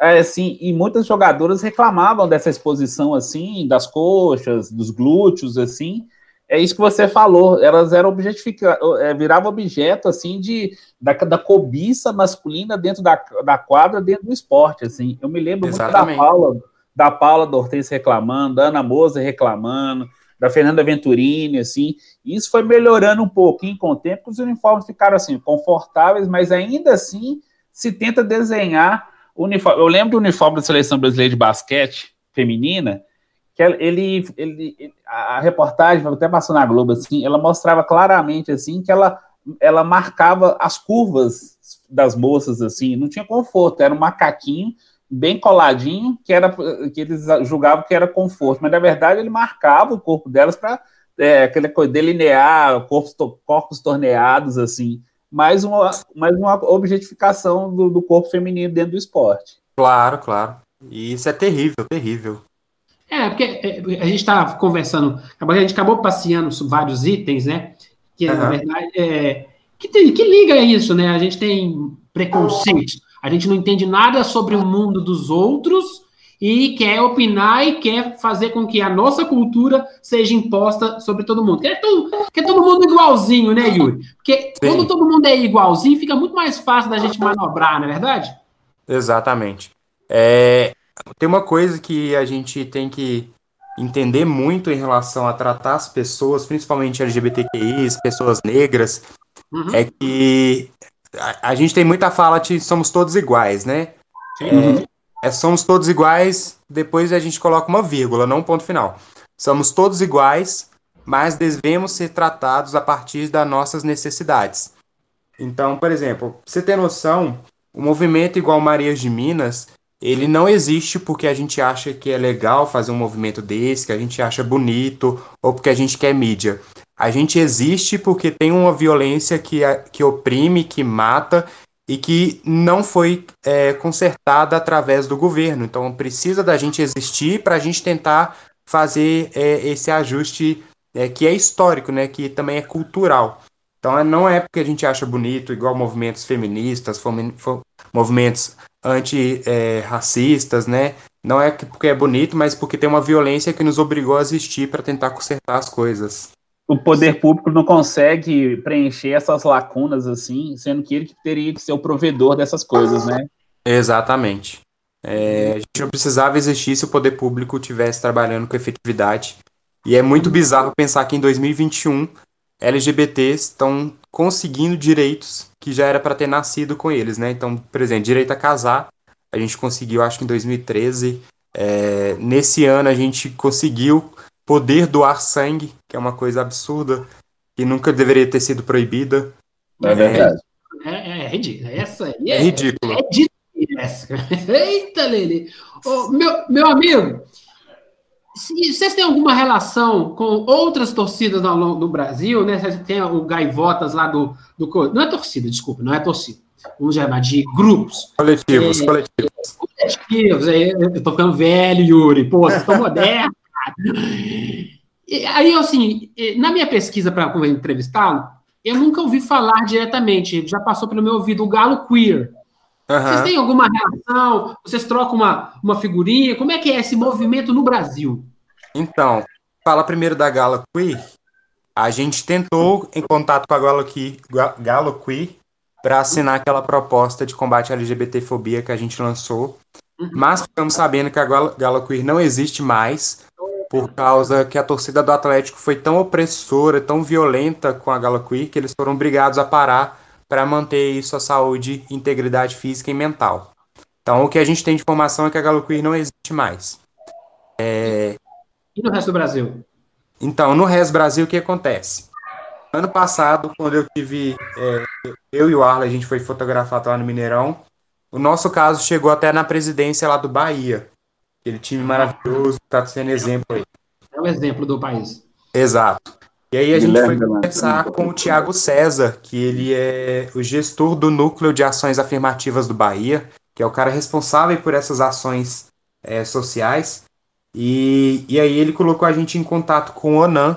é, assim, e muitas jogadoras reclamavam dessa exposição assim, das coxas, dos glúteos, assim, é isso que você falou, elas eram objetificadas, viravam objeto, assim, de, da, da cobiça masculina dentro da, da quadra, dentro do esporte, assim. Eu me lembro muito da Exatamente. Paula, da Paula Dortez reclamando, da Ana Moza reclamando, da Fernanda Venturini, assim, isso foi melhorando um pouquinho com o tempo, os uniformes ficaram, assim, confortáveis, mas ainda assim se tenta desenhar o uniforme. Eu lembro do uniforme da Seleção Brasileira de Basquete feminina, que ele, ele, a reportagem até passou na Globo assim, ela mostrava claramente assim que ela ela marcava as curvas das moças assim, não tinha conforto, era um macaquinho bem coladinho que era que eles julgavam que era conforto, mas na verdade ele marcava o corpo delas para é, aquela coisa delinear corpos, corpos torneados assim, mais uma mais uma objetificação do, do corpo feminino dentro do esporte. Claro, claro. E isso é terrível, terrível. É, porque é, a gente está conversando, a gente acabou passeando vários itens, né? Que, na Aham. verdade, é, que, tem- que liga isso, né? A gente tem preconceitos, a gente não entende nada sobre o mundo dos outros e quer opinar e quer fazer com que a nossa cultura seja imposta sobre todo mundo. Quer todo, quer todo mundo igualzinho, né, Yuri? Porque Sim. quando todo mundo é igualzinho, fica muito mais fácil da gente manobrar, não é verdade? Exatamente. É, tem uma coisa que a gente tem que entender muito em relação a tratar as pessoas, principalmente LGBTQIs, pessoas negras, Uhum. é que a, a gente tem muita fala de somos todos iguais, né? É, é somos todos iguais, depois a gente coloca uma vírgula, não um ponto final. Somos todos iguais, mas devemos ser tratados a partir das nossas necessidades. Então, por exemplo, você ter noção, o movimento Igual Marias de Minas, ele não existe porque a gente acha que é legal fazer um movimento desse, que a gente acha bonito, ou porque a gente quer mídia. A gente existe porque tem uma violência que, que oprime, que mata e que não foi é, consertada através do governo. Então precisa da gente existir para a gente tentar fazer é, esse ajuste é, que é histórico, né? Que também é cultural. Então é- não é porque a gente acha bonito, igual movimentos feministas, movimentos antirracistas, né? Não é que- porque é bonito, mas porque tem uma violência que nos obrigou a existir para tentar consertar as coisas. o poder público não consegue preencher essas lacunas assim, sendo que ele que teria que ser o provedor dessas coisas, né? Exatamente. É, a gente não precisava existir se o poder público estivesse trabalhando com efetividade. E é muito bizarro pensar que em 2021 LGBTs estão conseguindo direitos que já era para ter nascido com eles, né? Então, por exemplo, direito a casar, a gente conseguiu, acho que em 2013, É, nesse ano a gente conseguiu poder doar sangue, que é uma coisa absurda, que nunca deveria ter sido proibida. É verdade. É, é, é ridículo. Essa aí É é, ridículo. é de essa. <laughs> Eita, Lele. Ô, meu, meu amigo, se- vocês têm alguma relação com outras torcidas ao longo do Brasil, né? Vocês têm o Gaivotas lá do, do. Não é torcida, desculpa, não é torcida. Vamos chamar de grupos. Coletivos, É. coletivos. coletivos. Aí eu tô ficando velho, Yuri. Pô, vocês estão modernos. Aí, assim, na minha pesquisa para entrevistá-lo, eu nunca ouvi falar diretamente. Já passou pelo meu ouvido o Galo Queer. Vocês Aham. têm alguma relação? Vocês trocam uma, uma figurinha? Como é que é esse movimento no Brasil? Então, fala primeiro da Galo Queer. A gente tentou em contato com a Galo Queer, Galo Queer para assinar aquela proposta de combate à LGBTfobia que a gente lançou, mas ficamos sabendo que a Galo, Galo Queer não existe mais por causa que a torcida do Atlético foi tão opressora, tão violenta com a Galo Queer que eles foram obrigados a parar para manter isso a saúde, integridade física e mental. Então, o que a gente tem de informação é que a Galo Queer não existe mais. E no resto do Brasil? Então, no Res Brasil, o que acontece? Ano passado, quando eu tive. é, eu e o Arla, a gente foi fotografado lá no Mineirão. O nosso caso chegou até na presidência lá do Bahia. Aquele time maravilhoso, que tá sendo exemplo aí. É o exemplo do país. Exato. E aí a gente foi conversar com o Tiago César, que ele é o gestor do Núcleo de Ações Afirmativas do Bahia, que é o cara responsável por essas ações é, sociais. E, e aí ele colocou a gente em contato com o Onan.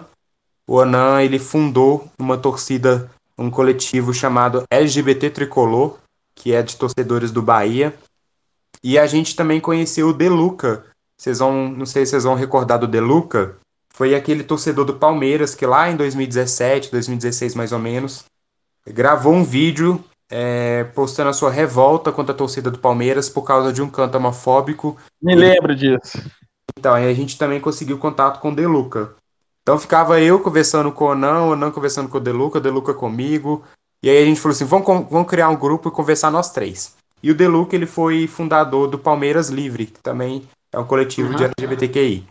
O Onan, ele fundou uma torcida, um coletivo chamado LGBT Tricolor, que é de torcedores do Bahia. E a gente também conheceu o Deluca. Vocês vão, não sei se vocês vão recordar do Deluca, foi aquele torcedor do Palmeiras que lá em 2017, 2016 mais ou menos, gravou um vídeo é, postando a sua revolta contra a torcida do Palmeiras por causa de um canto homofóbico. Me lembro disso. Então, aí a gente também conseguiu contato com o Deluca. Então ficava eu conversando com o Onan, o Onan conversando com o Deluca, o Deluca comigo. E aí a gente falou assim, vamos, vamos criar um grupo e conversar nós três. E o Deluca, ele foi fundador do Palmeiras Livre, que também é um coletivo de Uhum. LGBTQI.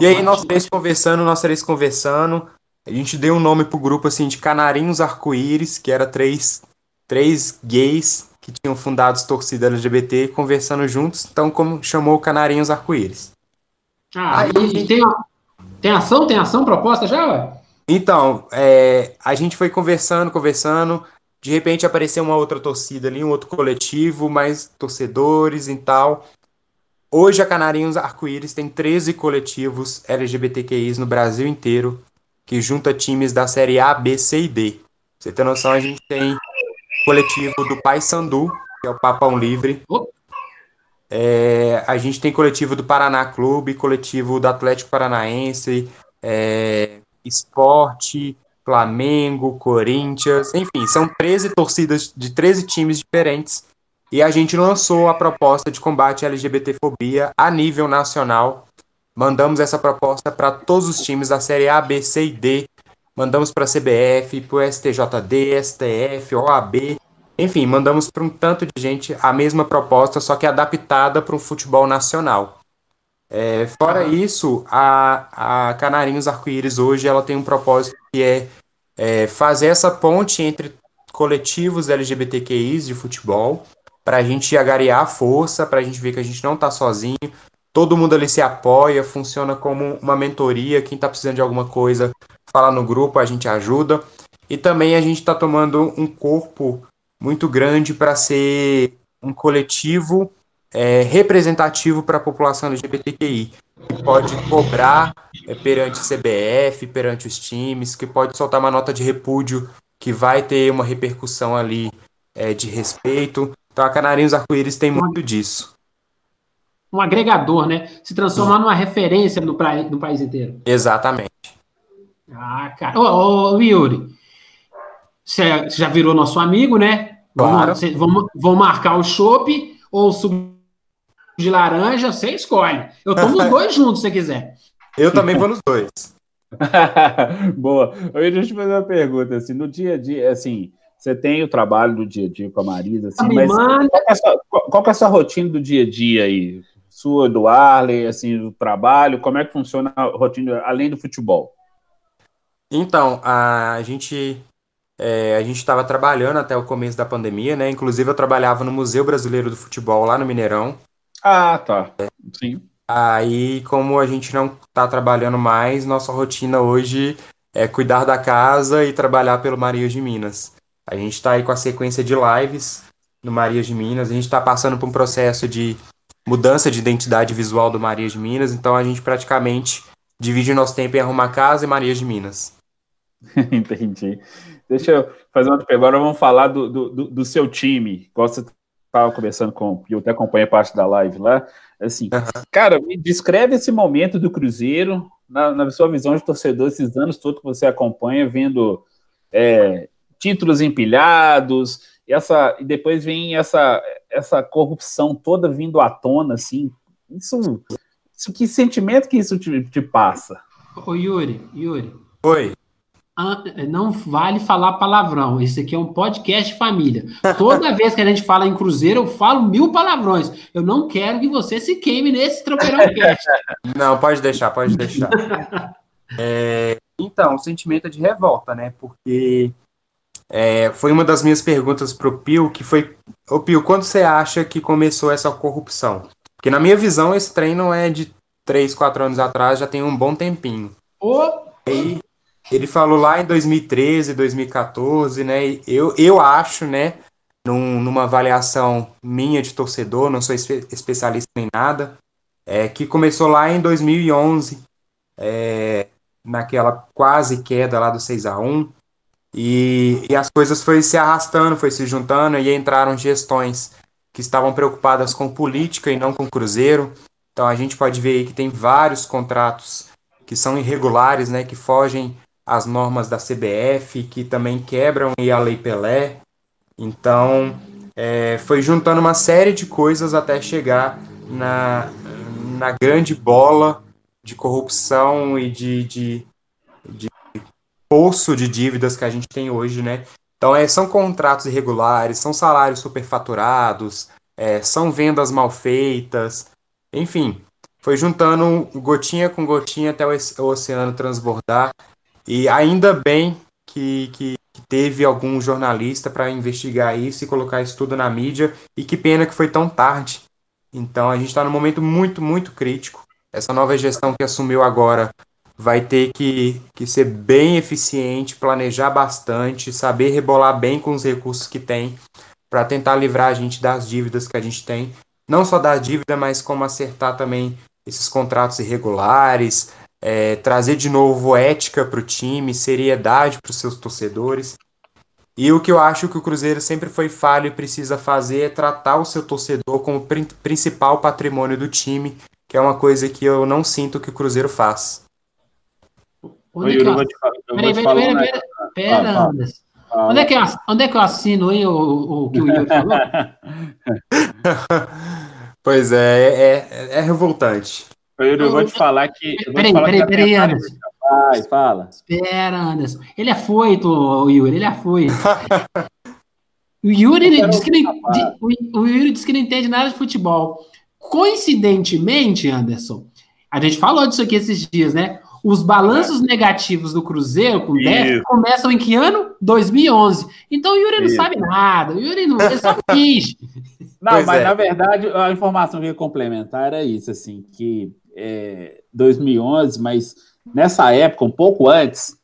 E aí nós três conversando, nós três conversando, a gente deu um nome pro grupo assim de Canarinhos Arco-Íris, que era três, três gays que tinham fundado torcida LGBT conversando juntos, então como chamou Canarinhos Arco-Íris. Ah, Aí- e, e tem, tem ação? Tem ação proposta já? Ué? Então, é, a gente foi conversando, conversando, de repente apareceu uma outra torcida ali, um outro coletivo, mais torcedores e tal. Hoje a Canarinhos Arco-Íris tem 13 coletivos LGBTQIs no Brasil inteiro, que junta times da série A, B, C e D. Pra você ter noção, a gente tem coletivo do Pai Sandu, que é o Papão Livre. É, a gente tem coletivo do Paraná Clube, coletivo do Atlético Paranaense, é, Esporte, Flamengo, Corinthians, enfim, são 13 torcidas de 13 times diferentes. E a gente lançou a proposta de combate à LGBTfobia a nível nacional. Mandamos essa proposta para todos os times da série A, B, C e D. Mandamos para a CBF, para o STJD, STF, OAB. Enfim, mandamos para um tanto de gente a mesma proposta, só que adaptada para o futebol nacional. É, fora isso, a, a Canarinhos Arco-Íris hoje ela tem um propósito que é, é fazer essa ponte entre coletivos LGBTQIs de futebol, para a gente agariar força, para a gente ver que a gente não está sozinho, todo mundo ali se apoia, funciona como uma mentoria, quem está precisando de alguma coisa, fala no grupo, a gente ajuda. E também a gente está tomando um corpo muito grande para ser um coletivo é, representativo para a população LGBTQI, que pode cobrar é, perante CBF, perante os times, que pode soltar uma nota de repúdio que vai ter uma repercussão ali é, de respeito. Então a Canarinhos Arco-Íris tem muito disso. Um agregador, né? Se transformar numa referência no, pra, no país inteiro. Exatamente. Ah, cara. Ô, ô, Yuri, você já virou nosso amigo, né? Claro. Vamos, vamos, vamos marcar o chopp ou o suco de laranja, você escolhe. Eu tomo os <laughs> dois juntos, se você quiser. Eu também vou nos dois. <laughs> Boa. Eu ia te fazer uma pergunta, assim, no dia a dia, assim, você tem o trabalho do dia a dia com a Marisa, assim, mas manda. qual que, é a sua, qual- qual que é a sua rotina do dia a dia aí? sua, do Arley, assim, do trabalho? Como é que funciona a rotina além do futebol? Então, a gente é, a gente estava trabalhando até o começo da pandemia, né? Inclusive eu trabalhava no Museu Brasileiro do Futebol lá no Mineirão. Ah, tá. Sim. Aí, como a gente não está trabalhando mais, nossa rotina hoje é cuidar da casa e trabalhar pelo Marias de Minas. A gente está aí com a sequência de lives no Marias de Minas. A gente está passando por um processo de mudança de identidade visual do Marias de Minas, então a gente praticamente divide nosso tempo em arrumar casa e Marias de Minas. <laughs> Entendi. Deixa eu fazer uma pergunta. Agora vamos falar do, do, do seu time. Você estava conversando com, eu até acompanhei parte da live lá. Assim, uhum. cara, me descreve esse momento do Cruzeiro, na, na, sua visão de torcedor, esses anos todos que você acompanha, vendo é, títulos empilhados, e, essa, e depois vem essa, essa corrupção toda vindo à tona, assim. Isso que sentimento que isso te, te passa? Ô, Yuri, Yuri. Oi. Não vale falar palavrão. Esse aqui é um podcast de família. Toda <laughs> vez que a gente fala em Cruzeiro, eu falo mil palavrões. Eu não quero que você se queime nesse tropeirão <laughs> cast. Não, pode deixar, pode deixar. <laughs> É, então, o sentimento é de revolta, né? Porque é, foi uma das minhas perguntas pro Pio, que foi, ô Pio, quando você acha que começou essa corrupção? Porque na minha visão, esse treino é de 3, 4 anos atrás, já tem um bom tempinho. Oh. E ele falou lá em 2013, 2014, né? Eu, eu acho, né? Num, numa avaliação minha de torcedor, não sou espe especialista em nada, é, que começou lá em 2011, é, naquela quase queda lá do 6 a 1 e, e as coisas foi se arrastando, foi se juntando, e entraram gestões que estavam preocupadas com política e não com Cruzeiro. Então a gente pode ver aí que tem vários contratos que são irregulares, né, que fogem às normas da CBF, que também quebram a Lei Pelé. Então é, foi juntando uma série de coisas até chegar na, na grande bola de corrupção e de, de, de poço de dívidas que a gente tem hoje, né? Então, é, são contratos irregulares, são salários superfaturados, é, são vendas mal feitas, enfim, foi juntando gotinha com gotinha até o oceano transbordar. E ainda bem que, que, que teve algum jornalista para investigar isso e colocar isso tudo na mídia. E que pena que foi tão tarde. Então a gente está num momento muito, muito crítico. Essa nova gestão que assumiu agora vai ter que, que ser bem eficiente, planejar bastante, saber rebolar bem com os recursos que tem para tentar livrar a gente das dívidas que a gente tem. Não só da dívida, mas como acertar também esses contratos irregulares, é, trazer de novo ética para o time, seriedade para os seus torcedores. E o que eu acho que o Cruzeiro sempre foi falho e precisa fazer é tratar o seu torcedor como principal patrimônio do time, que é uma coisa que eu não sinto que o Cruzeiro faz. Onde é que eu... Peraí, peraí, peraí, peraí. Pera, Anderson. Onde é, que eu, onde é que eu assino aí o, o que o Yuri falou? <laughs> pois é, é, é, é revoltante. Yuri, eu vou te falar que. Peraí, peraí, peraí, Anderson. Vai, fala. Espera, Anderson. Ele é foito, o Yuri, ele é foito. <laughs> o Yuri diz que não, o Yuri diz que não entende nada de futebol. Coincidentemente, Anderson, a gente falou disso aqui esses dias, né? Os balanços é. negativos do Cruzeiro com déficit começam em que ano? 2011. Então o Yuri não Isso. sabe nada. O Yuri não ele só <laughs> finge. Não, pois mas é. na verdade a informação que eu ia complementar era isso, assim, que é, 2011, mas nessa época, um pouco antes,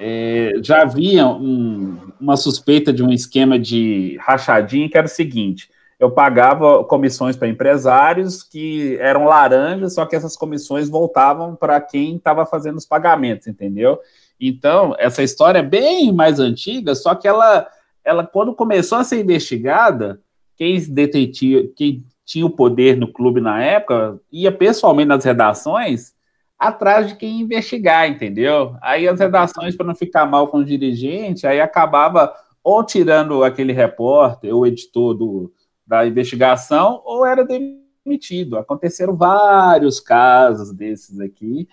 é, já havia um, uma suspeita de um esquema de rachadinha que era o seguinte: eu pagava comissões para empresários que eram laranjas, só que essas comissões voltavam para quem estava fazendo os pagamentos, entendeu? Então, essa história é bem mais antiga, só que ela, ela quando começou a ser investigada, quem detetia, quem tinha o poder no clube na época, ia pessoalmente nas redações atrás de quem investigar, entendeu? Aí as redações, para não ficar mal com o dirigente, aí acabava ou tirando aquele repórter, ou editor do, da investigação ou era demitido. Aconteceram vários casos desses aqui,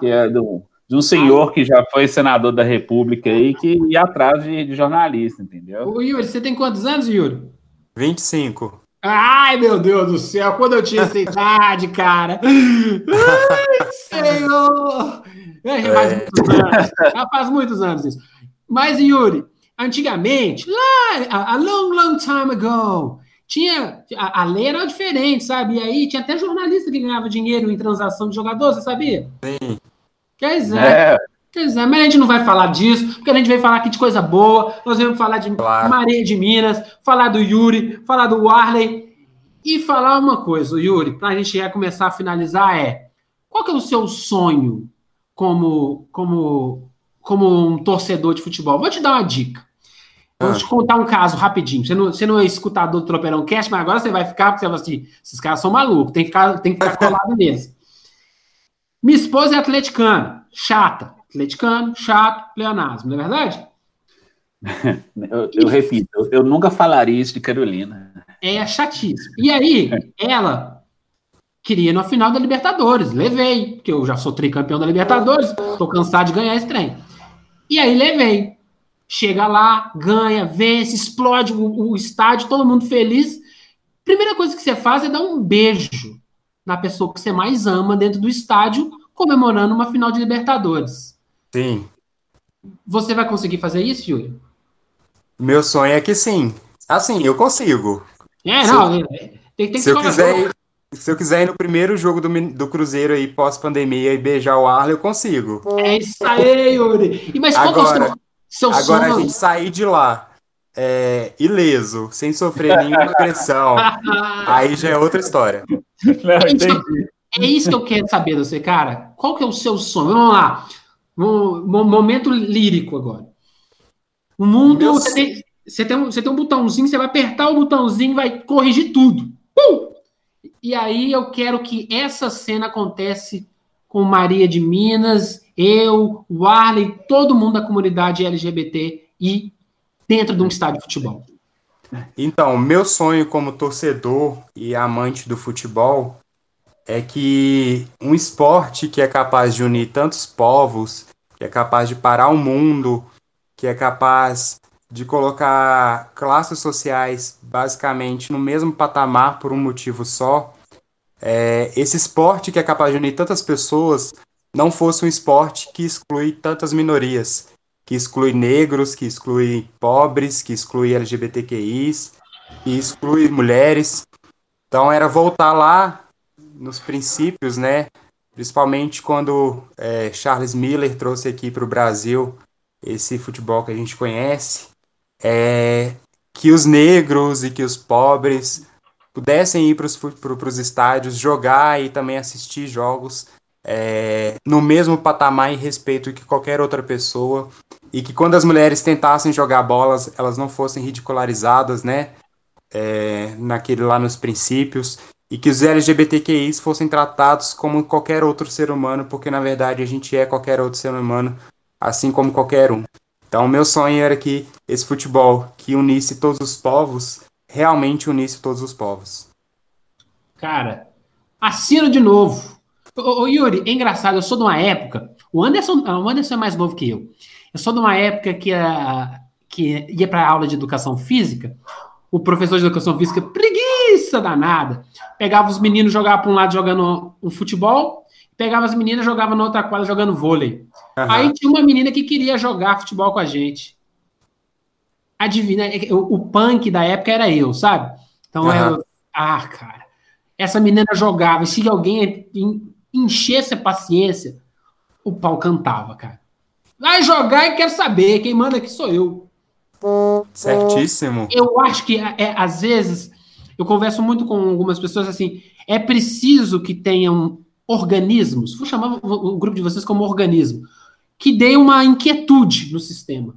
que é do, de um senhor que já foi senador da República aí, que ia atrás de, de jornalista, entendeu? Ô, Yuri, você tem quantos anos, Yuri? 25. Ai, meu Deus do céu, quando eu tinha essa idade, cara. Ai, senhor! É, já faz, muitos anos, já faz muitos anos isso. Mas, Yuri, antigamente, lá, a long, long time ago, tinha. A, a lei era diferente, sabe? E aí tinha até jornalista que ganhava dinheiro em transação de jogador, você sabia? Sim. Quer dizer. É. Quer dizer, mas a gente não vai falar disso, porque a gente veio falar aqui de coisa boa. Nós vamos falar de Claro. Maria de Minas, falar do Yuri, falar do Warley e falar uma coisa, Yuri, para a gente já começar a finalizar é qual que é o seu sonho como como como um torcedor de futebol? Vou te dar uma dica. Vou Ah. te contar um caso rapidinho. Você não, você não é escutador do Tropeirão Cast, mas agora você vai ficar, porque você vai assim, esses caras são malucos, tem que ficar, tem que ficar colado neles. Minha esposa é atleticana, chata. Atleticano, chato, pleonasmo, não é verdade? <laughs> Eu, eu repito, eu, eu nunca falaria isso de Carolina. É chatice. E aí, ela queria ir na final da Libertadores. Levei, porque eu já sou tricampeão da Libertadores, tô cansado de ganhar esse trem. E aí levei. Chega lá, ganha, vence, explode o, o estádio, todo mundo feliz. Primeira coisa que você faz é dar um beijo na pessoa que você mais ama dentro do estádio, comemorando uma final de Libertadores. Sim. Você vai conseguir fazer isso, Yuri? Meu sonho é que sim. Assim, eu consigo. É, Se não, é, tem, tem que Se eu quiser ir, se eu quiser ir no primeiro jogo do, do Cruzeiro aí pós-pandemia e beijar o Arley, eu consigo. É isso aí, Yuri. E, mas qual que é o Agora- seu, seu Agora a gente sair de lá é, ileso, sem sofrer nenhuma agressão, <laughs> aí já é outra história. Não, entendi. É isso que eu quero saber de você, cara. Qual que é o seu sonho? Vamos lá. Um, mo- momento lírico agora. O mundo. Meu Você tem, você, tem um, você tem um botãozinho, você vai apertar o botãozinho e vai corrigir tudo. Pum! E aí eu quero que essa cena acontece com Maria de Minas, eu, o Arley, todo mundo da comunidade LGBT e dentro de um estádio de futebol. Então, meu sonho como torcedor e amante do futebol é que um esporte que é capaz de unir tantos povos, que é capaz de parar o mundo, que é capaz de colocar classes sociais basicamente no mesmo patamar por um motivo só, é, esse esporte que é capaz de unir tantas pessoas não fosse um esporte que exclui tantas minorias, que exclui negros, que exclui pobres, que exclui LGBTQIs, que exclui mulheres. Então era voltar lá nos princípios, né? Principalmente quando é, Charles Miller trouxe aqui para o Brasil esse futebol que a gente conhece, é, que os negros e que os pobres pudessem ir para os estádios, jogar e também assistir jogos é, no mesmo patamar e respeito que qualquer outra pessoa e que quando as mulheres tentassem jogar bolas, elas não fossem ridicularizadas, né? É, naquele lá nos princípios e que os LGBTQIs fossem tratados como qualquer outro ser humano, porque na verdade a gente é qualquer outro ser humano, assim como qualquer um. Então, meu sonho era que esse futebol que unisse todos os povos realmente unisse todos os povos. Cara, assino de novo. Ô, ô, Yuri, é engraçado, eu sou de uma época. O Anderson, o Anderson é mais novo que eu. Eu sou de uma época que, a, que ia para aula de educação física. O professor de educação física, preguiça danada, pegava os meninos, jogava para um lado jogando um futebol, pegava as meninas, jogava na outra quadra jogando vôlei. Aham. Aí tinha uma menina que queria jogar futebol com a gente. Adivinha, é o, punk da época era eu, sabe? Então Aham. eu. Ah, cara. Essa menina jogava, e se alguém en- enchesse a paciência, o pau cantava, cara. Vai jogar e quero saber, quem manda aqui sou eu. Certíssimo. Eu acho que, é, às vezes, eu converso muito com algumas pessoas assim, é preciso que tenham organismos, vou chamar o grupo de vocês como organismo, que dê uma inquietude no sistema,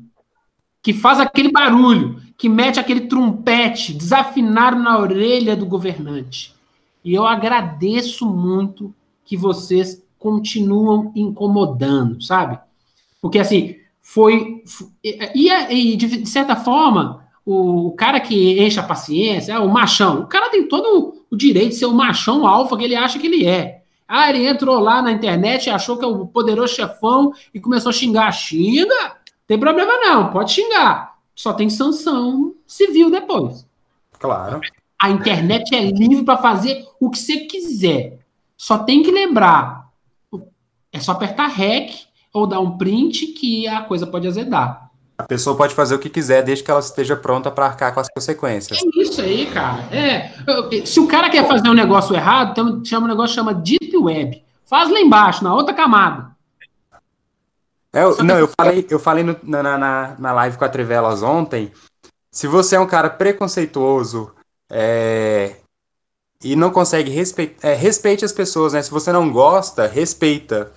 que faz aquele barulho, que mete aquele trompete desafinado na orelha do governante. E eu agradeço muito que vocês continuam incomodando, sabe? Porque assim, foi. E, e de, certa forma, o, cara que enche a paciência, ah, o machão, o cara tem todo o direito de ser o machão alfa que ele acha que ele é. Ah, ele entrou lá na internet achou que é o poderoso chefão e começou a xingar. Xinga! Tem problema não, pode xingar. Só tem sanção civil depois. Claro. A internet é livre para fazer o que você quiser. Só tem que lembrar. É só apertar REC ou dar um print que a coisa pode azedar. A pessoa pode fazer o que quiser desde que ela esteja pronta para arcar com as consequências. É isso aí, cara. É, se o cara quer fazer um negócio errado, tem, chama um negócio chama Deep Web. Faz lá embaixo, na outra camada. É, eu, não, eu falei, eu falei no, na, na, na live com a Trivelas ontem. Se você é um cara preconceituoso é, e não consegue respeitar, é, respeite as pessoas, né? Se você não gosta, respeita.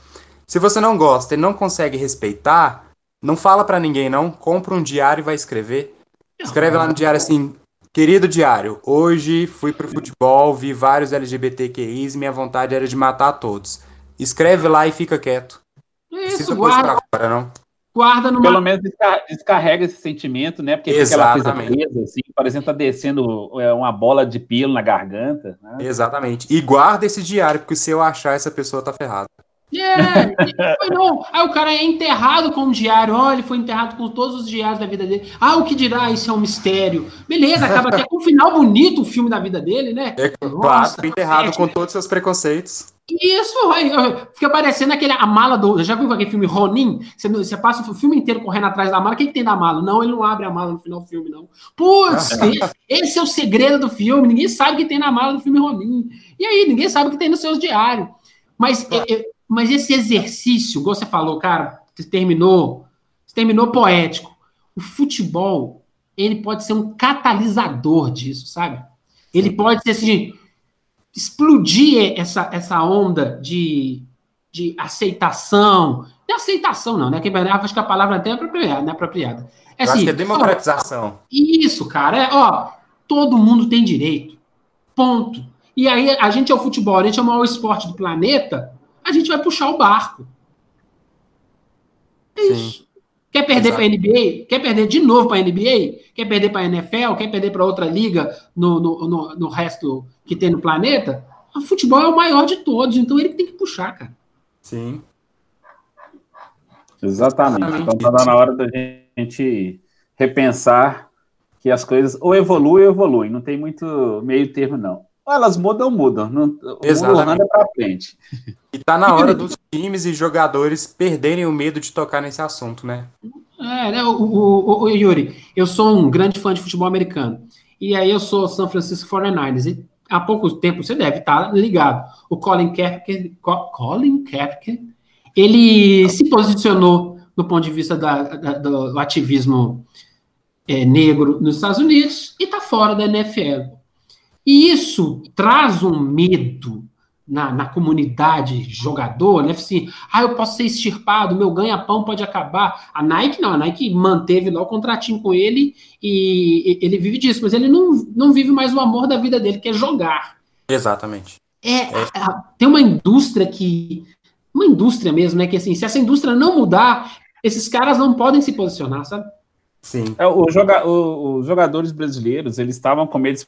Se você não gosta e não consegue respeitar, não fala para ninguém, não. Compra um diário e vai escrever. Escreve lá no diário assim: Querido diário, hoje fui pro futebol, vi vários LGBTQIs e minha vontade era de matar todos. Escreve lá e fica quieto. Isso, guarda. Fora, não. Guarda no Pelo menos descarrega esse sentimento, né? Porque Exatamente. fica aquela coisa presa, assim, parecendo tá descendo é, uma bola de pelo na garganta. Né? Exatamente. E guarda esse diário, porque se eu achar, essa pessoa tá ferrada. Yeah, foi não. Aí o cara é enterrado com um diário. Olha, ele foi enterrado com todos os diários da vida dele. Ah, o que dirá? Isso é um mistério. Beleza, acaba até com um final bonito o filme da vida dele, né? É claro, enterrado é, com todos os seus preconceitos. Isso, fica parecendo aquele, a mala do. Já viu aquele filme Ronin? Você, você passa o filme inteiro correndo atrás da mala. O que, que tem na mala? Não, ele não abre a mala no final do filme, não. Putz, esse é o segredo do filme. Ninguém sabe o que tem na mala do filme Ronin. E aí, ninguém sabe o que tem nos seus diários. Mas é, é mas esse exercício, igual você falou, cara, você terminou, você terminou poético. O futebol, ele pode ser um catalisador disso, sabe? Ele pode ser assim, explodir essa, essa onda de, de aceitação. Não é aceitação, não, né? Que, acho que a palavra até é apropriada. Não é apropriada. É, assim, acho que é democratização. Ó, isso, cara. É, ó, todo mundo tem direito. Ponto. E aí, a gente é o futebol, a gente é o maior esporte do planeta a gente vai puxar o barco. É isso. Sim. Quer perder para a NBA? Quer perder de novo para a NBA? Quer perder para a NFL? Quer perder para outra liga no, no, no, no, resto que tem no planeta? O futebol é o maior de todos, então ele tem que puxar, cara. Sim. Exatamente. Exatamente. Então tá na hora da gente repensar que as coisas ou evoluem ou evoluem. Não tem muito meio termo, não. Elas mudam ou mudam. Não, Exatamente. anda para frente. E tá na hora dos times e jogadores perderem o medo de tocar nesse assunto, né? É, né, o, o, o, Yuri, eu sou um grande fã de futebol americano. E aí eu sou São Francisco 49ers. E há pouco tempo você deve estar ligado. O Colin Kaepernick, Colin Kaepernick, ele se posicionou do ponto de vista da, da, do ativismo é, negro nos Estados Unidos e está fora da NFL. E isso traz um medo na, na comunidade jogador, né? Assim, ah, eu posso ser extirpado, meu ganha-pão pode acabar. A Nike não, a Nike manteve lá o contratinho com ele e, e ele vive disso, mas ele não, não vive mais o amor da vida dele, que é jogar. Exatamente. É, é. tem uma indústria que. Uma indústria mesmo, né? Que assim, se essa indústria não mudar, esses caras não podem se posicionar, sabe? Sim. É, o joga, o, os jogadores brasileiros, eles estavam com medo de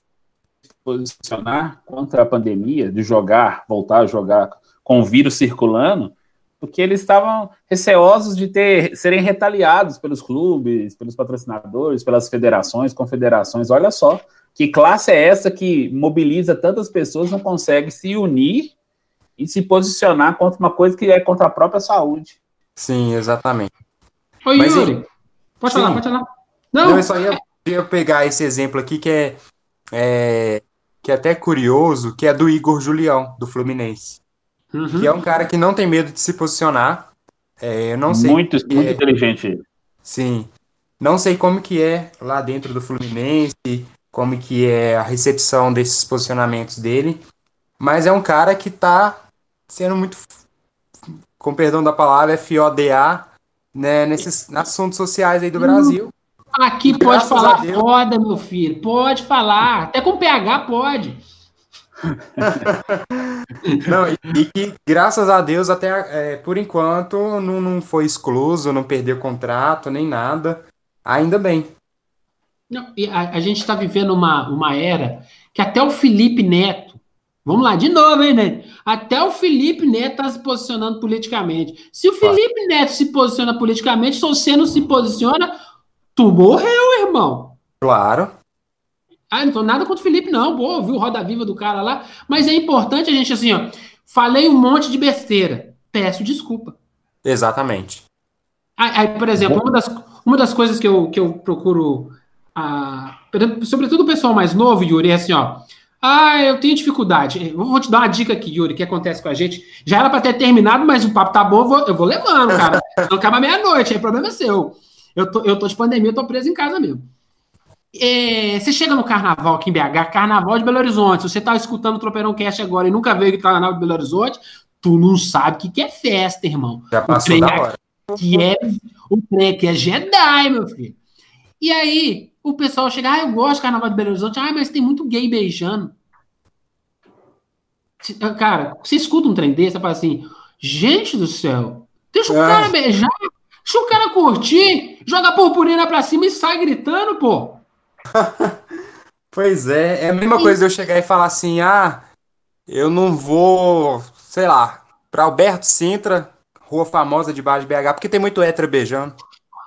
posicionar contra a pandemia, de jogar, voltar a jogar com o vírus circulando, porque eles estavam receosos de ter, serem retaliados pelos clubes, pelos patrocinadores, pelas federações, confederações. Olha só, que classe é essa que mobiliza tantas pessoas, não consegue se unir e se posicionar contra uma coisa que é contra a própria saúde. Sim, exatamente. Oi, Mas, Yuri. Pode sim. falar, pode falar. Não, não eu só ia, ia, pegar esse exemplo aqui que é, é que é até curioso, que é do Igor Julião, do Fluminense. Uhum. Que é um cara que não tem medo de se posicionar. É, eu não sei. Muito, muito é... inteligente. Sim. Não sei como que é lá dentro do Fluminense, como que é a recepção desses posicionamentos dele. Mas é um cara que tá sendo muito, com perdão da palavra, FODA, né, nesses assuntos sociais aí do Brasil. Aqui pode falar foda, meu filho. Pode falar. Até com PH pode. <laughs> não, e, e, que, graças a Deus, até é, por enquanto, não, não foi excluso, não perdeu contrato, nem nada. Ainda bem. Não, a, a, gente está vivendo uma, uma era que até o Felipe Neto, vamos lá, de novo, hein, Neto? Até o Felipe Neto está se posicionando politicamente. Se o Felipe Neto se posiciona politicamente, se você não se posiciona, Tu morreu, irmão. Claro. Ah, não tô nada contra o Felipe, não. Pô, viu Roda Viva do cara lá. Mas é importante a gente, assim, ó. Falei um monte de besteira. Peço desculpa. Exatamente. Aí, aí, por exemplo, uma das, uma das coisas que eu, que eu procuro. Ah, sobretudo o pessoal mais novo, Yuri, é assim, ó. Ah, eu tenho dificuldade. Vou te dar uma dica aqui, Yuri, que acontece com a gente. Já era para ter terminado, mas o papo tá bom, eu vou, eu vou levando, cara. Não acaba meia-noite, aí problema é seu. Eu tô, eu tô de pandemia, eu tô preso em casa mesmo. É, você chega no carnaval aqui em BH, carnaval de Belo Horizonte. Se você tá escutando o Tropeirão Cast agora e nunca veio que carnaval de Belo Horizonte, tu não sabe o que, que é festa, irmão. Já passou da hora. Que é, o trem que é Jedi, meu filho. E aí, o pessoal chega, ah, eu gosto de carnaval de Belo Horizonte, ah, mas tem muito gay beijando. Cara, você escuta um trem desse, você fala assim, gente do céu, deixa o é. cara beijar, deixa o cara curtir, joga a purpurina pra cima e sai gritando, pô. <laughs> pois é, é a mesma coisa de eu chegar e falar assim, ah, eu não vou, sei lá, pra Alberto Sintra, rua famosa de baixo de BH, porque tem muito hétero beijando.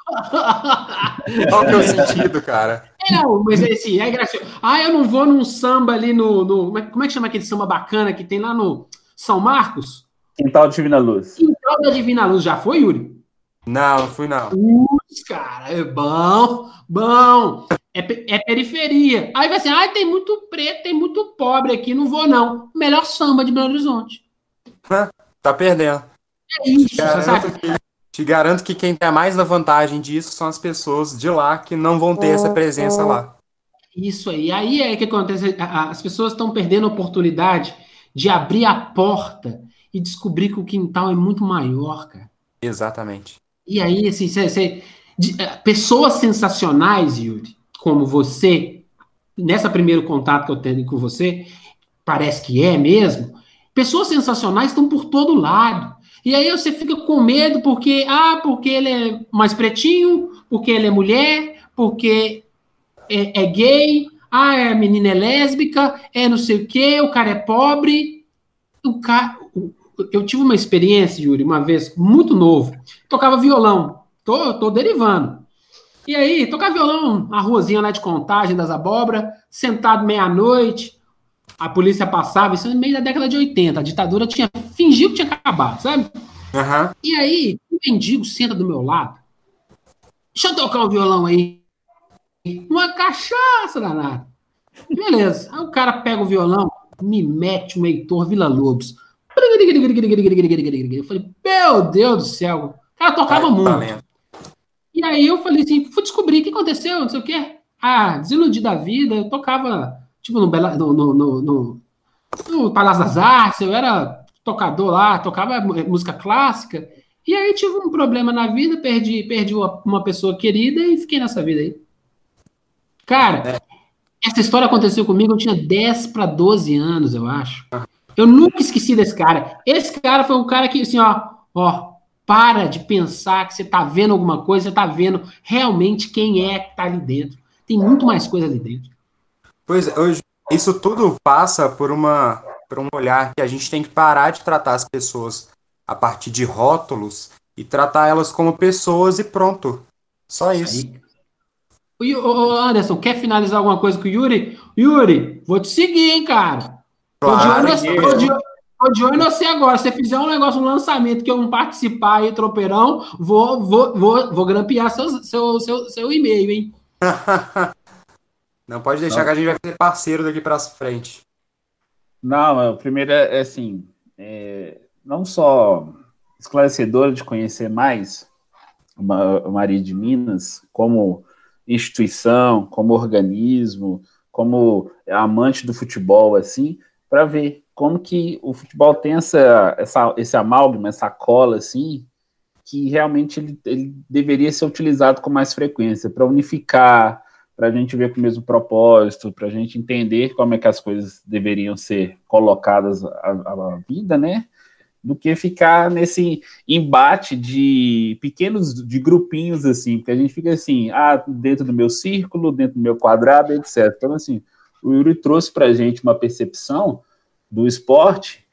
<laughs> Qual que é o sentido, cara? É, não, mas esse é gracioso. Ah, eu não vou num samba ali no. no é, como é que chama aquele samba bacana que tem lá no São Marcos? Quintal da Divina Luz. Quintal da Divina Luz, já foi, Yuri? Não, não fui não. Putz, cara, é bom, bom. É, é, periferia. Aí vai assim, ah, tem muito preto, tem muito pobre aqui, não vou não. Melhor samba de Belo Horizonte. Tá perdendo. É isso, você sabe? Que te garanto que quem tem mais na vantagem disso são as pessoas de lá que não vão ter essa presença lá. Isso aí. Aí é que acontece. As pessoas estão perdendo a oportunidade de abrir a porta e descobrir que o quintal é muito maior, cara. Exatamente. E aí, assim, cê, cê, de, é, pessoas sensacionais, Yuri, como você, nessa primeiro contato que eu tenho com você, parece que é mesmo. Pessoas sensacionais estão por todo lado. E aí você fica com medo porque, ah, porque ele é mais pretinho, porque ele é mulher, porque é, é gay, ah, a menina é lésbica, é não sei o quê, o cara é pobre. O cara, eu tive uma experiência, Yuri, uma vez, muito novo. Tocava violão. Tô, tô derivando. E aí, tocava violão, a ruazinha lá de contagem das abóboras, sentado meia-noite, a polícia passava, isso no meio da década de 80, a ditadura tinha fingiu que tinha acabado, sabe? Uhum. E aí, o mendigo senta do meu lado. Deixa eu tocar um violão aí. Uma cachaça danada. Beleza. Aí o cara pega o violão, me mete um Heitor Vila Lobos. Eu falei, meu Deus do céu. O cara tocava muito. E aí eu falei assim, fui descobrir o que aconteceu, não sei o quê. Ah, desiludi da vida, eu tocava tipo, no, Bela, no, no, no, no Palácio das Artes, eu era tocador lá, tocava música clássica. E aí tive um problema na vida, perdi, perdi uma pessoa querida e fiquei nessa vida aí. Cara, é. essa história aconteceu comigo, eu tinha 10 para 12 anos, eu acho. Eu nunca esqueci desse cara. Esse cara foi um cara que, assim, ó, ó, para de pensar que você tá vendo alguma coisa, você tá vendo realmente quem é que tá ali dentro. Tem muito mais coisa ali dentro. Pois é, hoje, isso tudo passa por uma por um olhar que a gente tem que parar de tratar as pessoas a partir de rótulos e tratar elas como pessoas e pronto. Só isso. Aí. Ô, Anderson, quer finalizar alguma coisa com o Yuri? Yuri, vou te seguir, hein, cara. Claro, tô de olho você agora. Se você fizer um negócio, um lançamento que eu não participar aí, tropeirão, vou, vou, vou, vou grampear seu, seu, seu, seu e-mail, hein? <laughs> Não pode deixar não. que a gente vai ser parceiro daqui para frente. Não, o primeiro é, é assim, é, não só esclarecedor de conhecer mais a Maria de Minas como instituição, como organismo, como amante do futebol, assim, para ver como que o futebol tem essa, essa, esse amálgama, essa cola, assim, que realmente ele, ele deveria ser utilizado com mais frequência para unificar, para a gente ver com o mesmo propósito, para a gente entender como é que as coisas deveriam ser colocadas à, vida, né? Do que ficar nesse embate de pequenos, de grupinhos, assim, porque a gente fica assim, ah, dentro do meu círculo, dentro do meu quadrado, etc. Então, assim, o Yuri trouxe para a gente uma percepção do esporte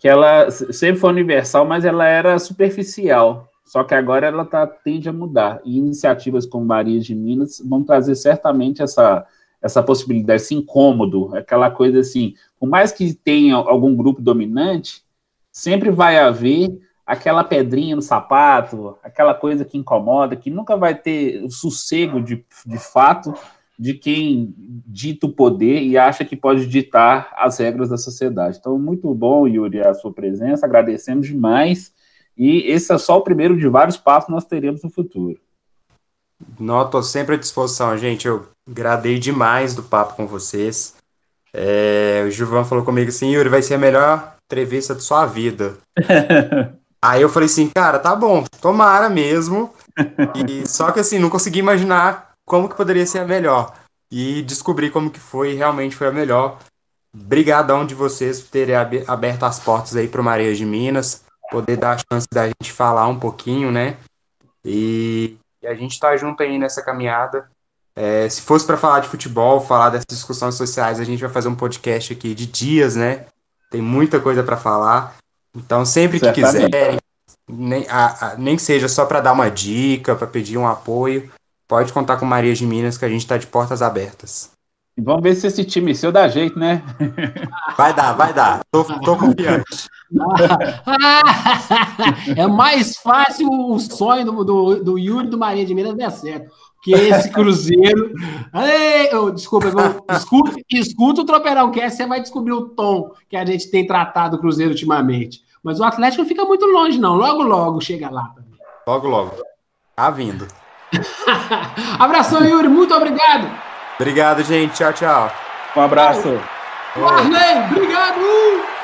que ela sempre foi universal, mas ela era superficial. Só que agora ela tá, tende a mudar. E iniciativas como Maria de Minas vão trazer certamente essa, essa possibilidade, esse incômodo, aquela coisa assim, por mais que tenha algum grupo dominante, sempre vai haver aquela pedrinha no sapato, aquela coisa que incomoda, que nunca vai ter o sossego de, de fato de quem dita o poder e acha que pode ditar as regras da sociedade. Então, muito bom, Yuri, a sua presença, agradecemos demais. E esse é só o primeiro de vários passos que nós teremos no futuro. Não, estou sempre à disposição, gente. Eu gradei demais do papo com vocês. É, o Gilvan falou comigo assim, Yuri, vai ser a melhor entrevista da sua vida. <laughs> Aí eu falei assim, cara, tá bom, tomara mesmo. <laughs> E, só que assim, não consegui imaginar como que poderia ser a melhor. E descobri como que foi, realmente foi a melhor. Brigadão de vocês por terem aberto as portas aí para o Maria de Minas, poder dar a chance da gente falar um pouquinho, né? E, e a gente está junto aí nessa caminhada. É, se fosse para falar de futebol, falar dessas discussões sociais, a gente vai fazer um podcast aqui de dias, né? Tem muita coisa para falar. Então, sempre que quiserem, nem, a, a, nem que seja só para dar uma dica, para pedir um apoio, pode contar com Maria de Minas que a gente está de portas abertas. E vamos ver se esse time seu dá jeito, né? <laughs> Vai dar, vai dar. Tô, tô confiante. <laughs> é mais fácil o sonho do, do, do Yuri do Maria de Minas dar certo. Que esse Cruzeiro. Ei, oh, desculpa, eu, escuta, escuta o Tropeirão que você vai descobrir o tom que a gente tem tratado o Cruzeiro ultimamente. Mas o Atlético não fica muito longe, não. Logo, logo chega lá. Logo, logo. Tá vindo. <laughs> Abração, Yuri. Muito obrigado. Obrigado, gente. Tchau, tchau. Um abraço. Marley, obrigado.